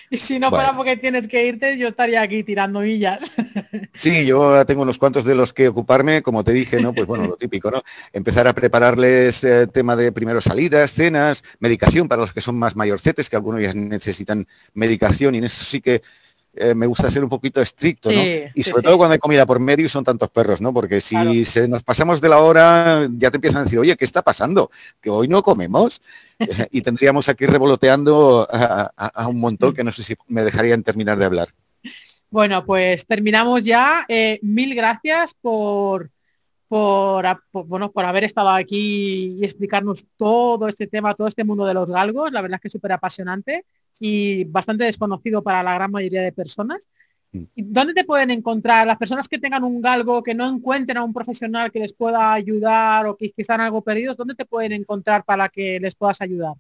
y si no fuera porque tienes que irte, yo estaría aquí tirando millas. sí, yo tengo unos cuantos de los que ocuparme, como te dije, ¿no? Pues bueno, lo típico, ¿no? Empezar a prepararles eh, tema de primero salidas, cenas, medicación para los que son más mayorcetes, que algunos ya necesitan medicación y en eso sí que eh, me gusta ser un poquito estricto, ¿no? y sobre todo cuando hay comida por medio y son tantos perros, ¿no? Porque si se nos pasamos de la hora, ya te empiezan a decir, oye, ¿qué está pasando? Que hoy no comemos. y tendríamos aquí revoloteando a, un montón que no sé si me dejarían terminar de hablar. Bueno, pues terminamos ya. Eh, mil gracias por, por, bueno, por haber estado aquí y explicarnos todo este tema, todo este mundo de los galgos. La verdad es que es súper apasionante y bastante desconocido para la gran mayoría de personas. Mm. ¿Dónde te pueden encontrar las personas que tengan un galgo, que no encuentren a un profesional que les pueda ayudar o que, están algo perdidos? ¿Dónde te pueden encontrar para que les puedas ayudar?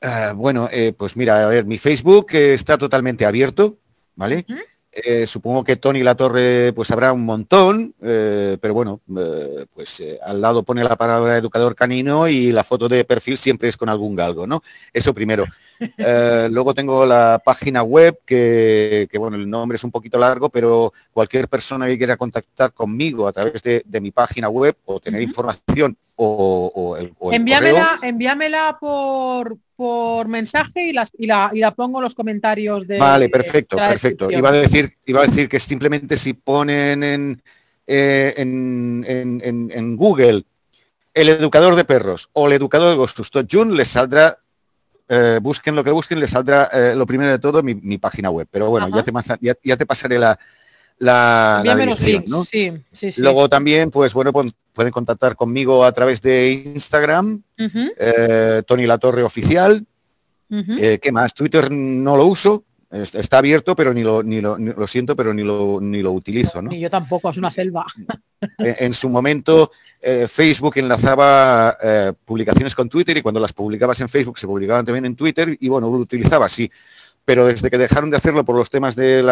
Ah, bueno, eh, pues mira, a ver, mi Facebook está totalmente abierto, ¿vale? Eh, supongo que Tony La Torre pues habrá un montón, eh, pero bueno, eh, pues al lado pone la palabra educador canino y la foto de perfil siempre es con algún galgo, ¿no? Eso primero. luego tengo la página web que, bueno, el nombre es un poquito largo, pero cualquier persona que quiera contactar conmigo a través de, mi página web o tener información o, el, envíamela, envíamela por, por mensaje y, las, y, la, y la pongo en los comentarios de Vale, perfecto, perfecto. Iba a decir, iba a decir que simplemente si ponen en, eh, en, Google el educador de perros o el educador de Ghost Jun les saldrá eh, busquen lo que busquen, les saldrá eh, lo primero de todo mi, página web. Pero bueno, ya te, ya, te pasaré la, la, Luego también, pues bueno, pueden contactar conmigo a través de Instagram, eh, Tony La Torre Oficial. Eh, ¿Qué más? Twitter no lo uso, está abierto, pero ni lo, ni lo, lo siento, pero ni lo, ni lo utilizo. ¿no? Ni yo tampoco, es una selva. En, su momento eh, Facebook enlazaba publicaciones con Twitter y cuando las publicabas en Facebook se publicaban también en Twitter y bueno, lo utilizaba así pero desde que dejaron de hacerlo por los temas del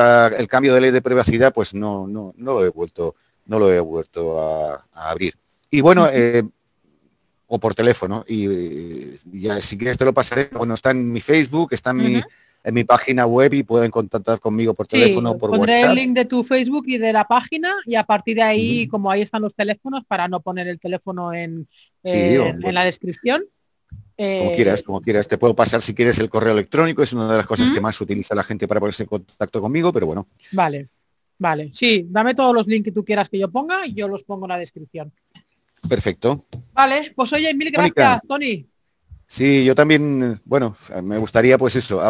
cambio de ley de privacidad, pues no, no, no lo he vuelto, no lo he vuelto a, abrir. Y bueno, eh, o por teléfono, y, ya si quieres te lo pasaré, bueno, está en mi Facebook, está en mi en mi página web y pueden contactar conmigo por teléfono o por pondré el link de tu Facebook y de la página y a partir de ahí, como ahí están los teléfonos, para no poner el teléfono en, en la descripción, como quieras, como quieras. Te puedo pasar si quieres el correo electrónico, es una de las cosas que más utiliza la gente para ponerse en contacto conmigo, pero bueno. Vale, vale. Sí, dame todos los links que tú quieras que yo ponga y yo los pongo en la descripción. Perfecto. Vale, pues oye, mil gracias, Tony. Sí, yo también, bueno, me gustaría pues eso,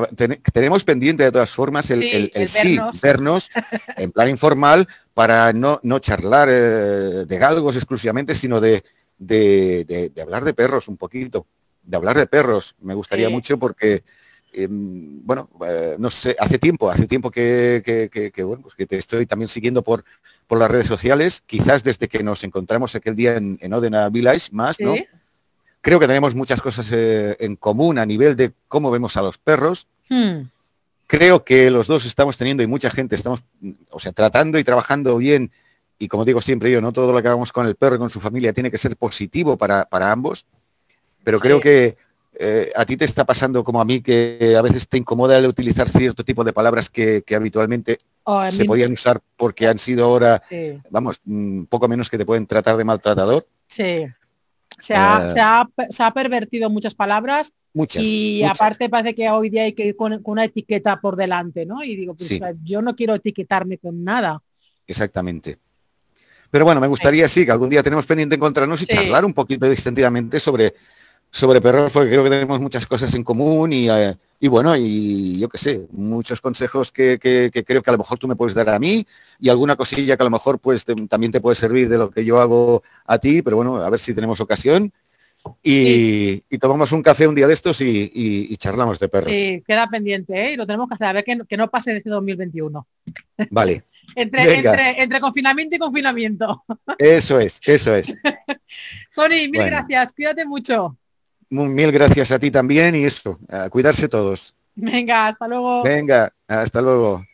tenemos pendiente de todas formas el sí, vernos. en plan informal para no, no charlar eh, de galgos exclusivamente, sino de, de, hablar de perros un poquito de hablar de perros. Me gustaría mucho porque, em, bueno, eh, no sé, hace tiempo, hace tiempo que, bueno, pues que te estoy también siguiendo por, por las redes sociales, quizás desde que nos encontramos aquel día en, en Odena Village, más, ¿no? Creo que tenemos muchas cosas eh, en común a nivel de cómo vemos a los perros. Hmm. Creo que los dos estamos teniendo y mucha gente estamos, o sea, tratando y trabajando bien. Y como digo siempre yo, no todo lo que hagamos con el perro y con su familia tiene que ser positivo para, para ambos. Pero creo que eh, a ti te está pasando como a mí que a veces te incomoda el utilizar cierto tipo de palabras que, habitualmente oh, se podían usar porque han sido ahora, vamos, mm, poco menos que te pueden tratar de maltratador. Sí. Se ha, eh. pervertido muchas palabras muchas, y aparte parece que hoy día hay que ir con, una etiqueta por delante, ¿no? Y digo, pues, yo no quiero etiquetarme con nada. Exactamente. Pero bueno, me gustaría sí que algún día tenemos pendiente encontrarnos y charlar un poquito distintamente sobre sobre perros porque creo que tenemos muchas cosas en común y, eh, y bueno, y yo qué sé, muchos consejos que, que, creo que a lo mejor tú me puedes dar a mí y alguna cosilla que a lo mejor pues también te puede servir de lo que yo hago a ti, pero bueno, a ver si tenemos ocasión. Y, y tomamos un café un día de estos y, y, charlamos de perros. Sí, queda pendiente, ¿eh? Y lo tenemos que hacer, a ver que, que no pase desde 2021. Vale. entre, entre, entre, confinamiento y confinamiento. Eso es, eso es. Tony, mil gracias, cuídate mucho. Mil gracias a ti también y eso, a cuidarse todos. Venga, hasta luego. Venga, hasta luego.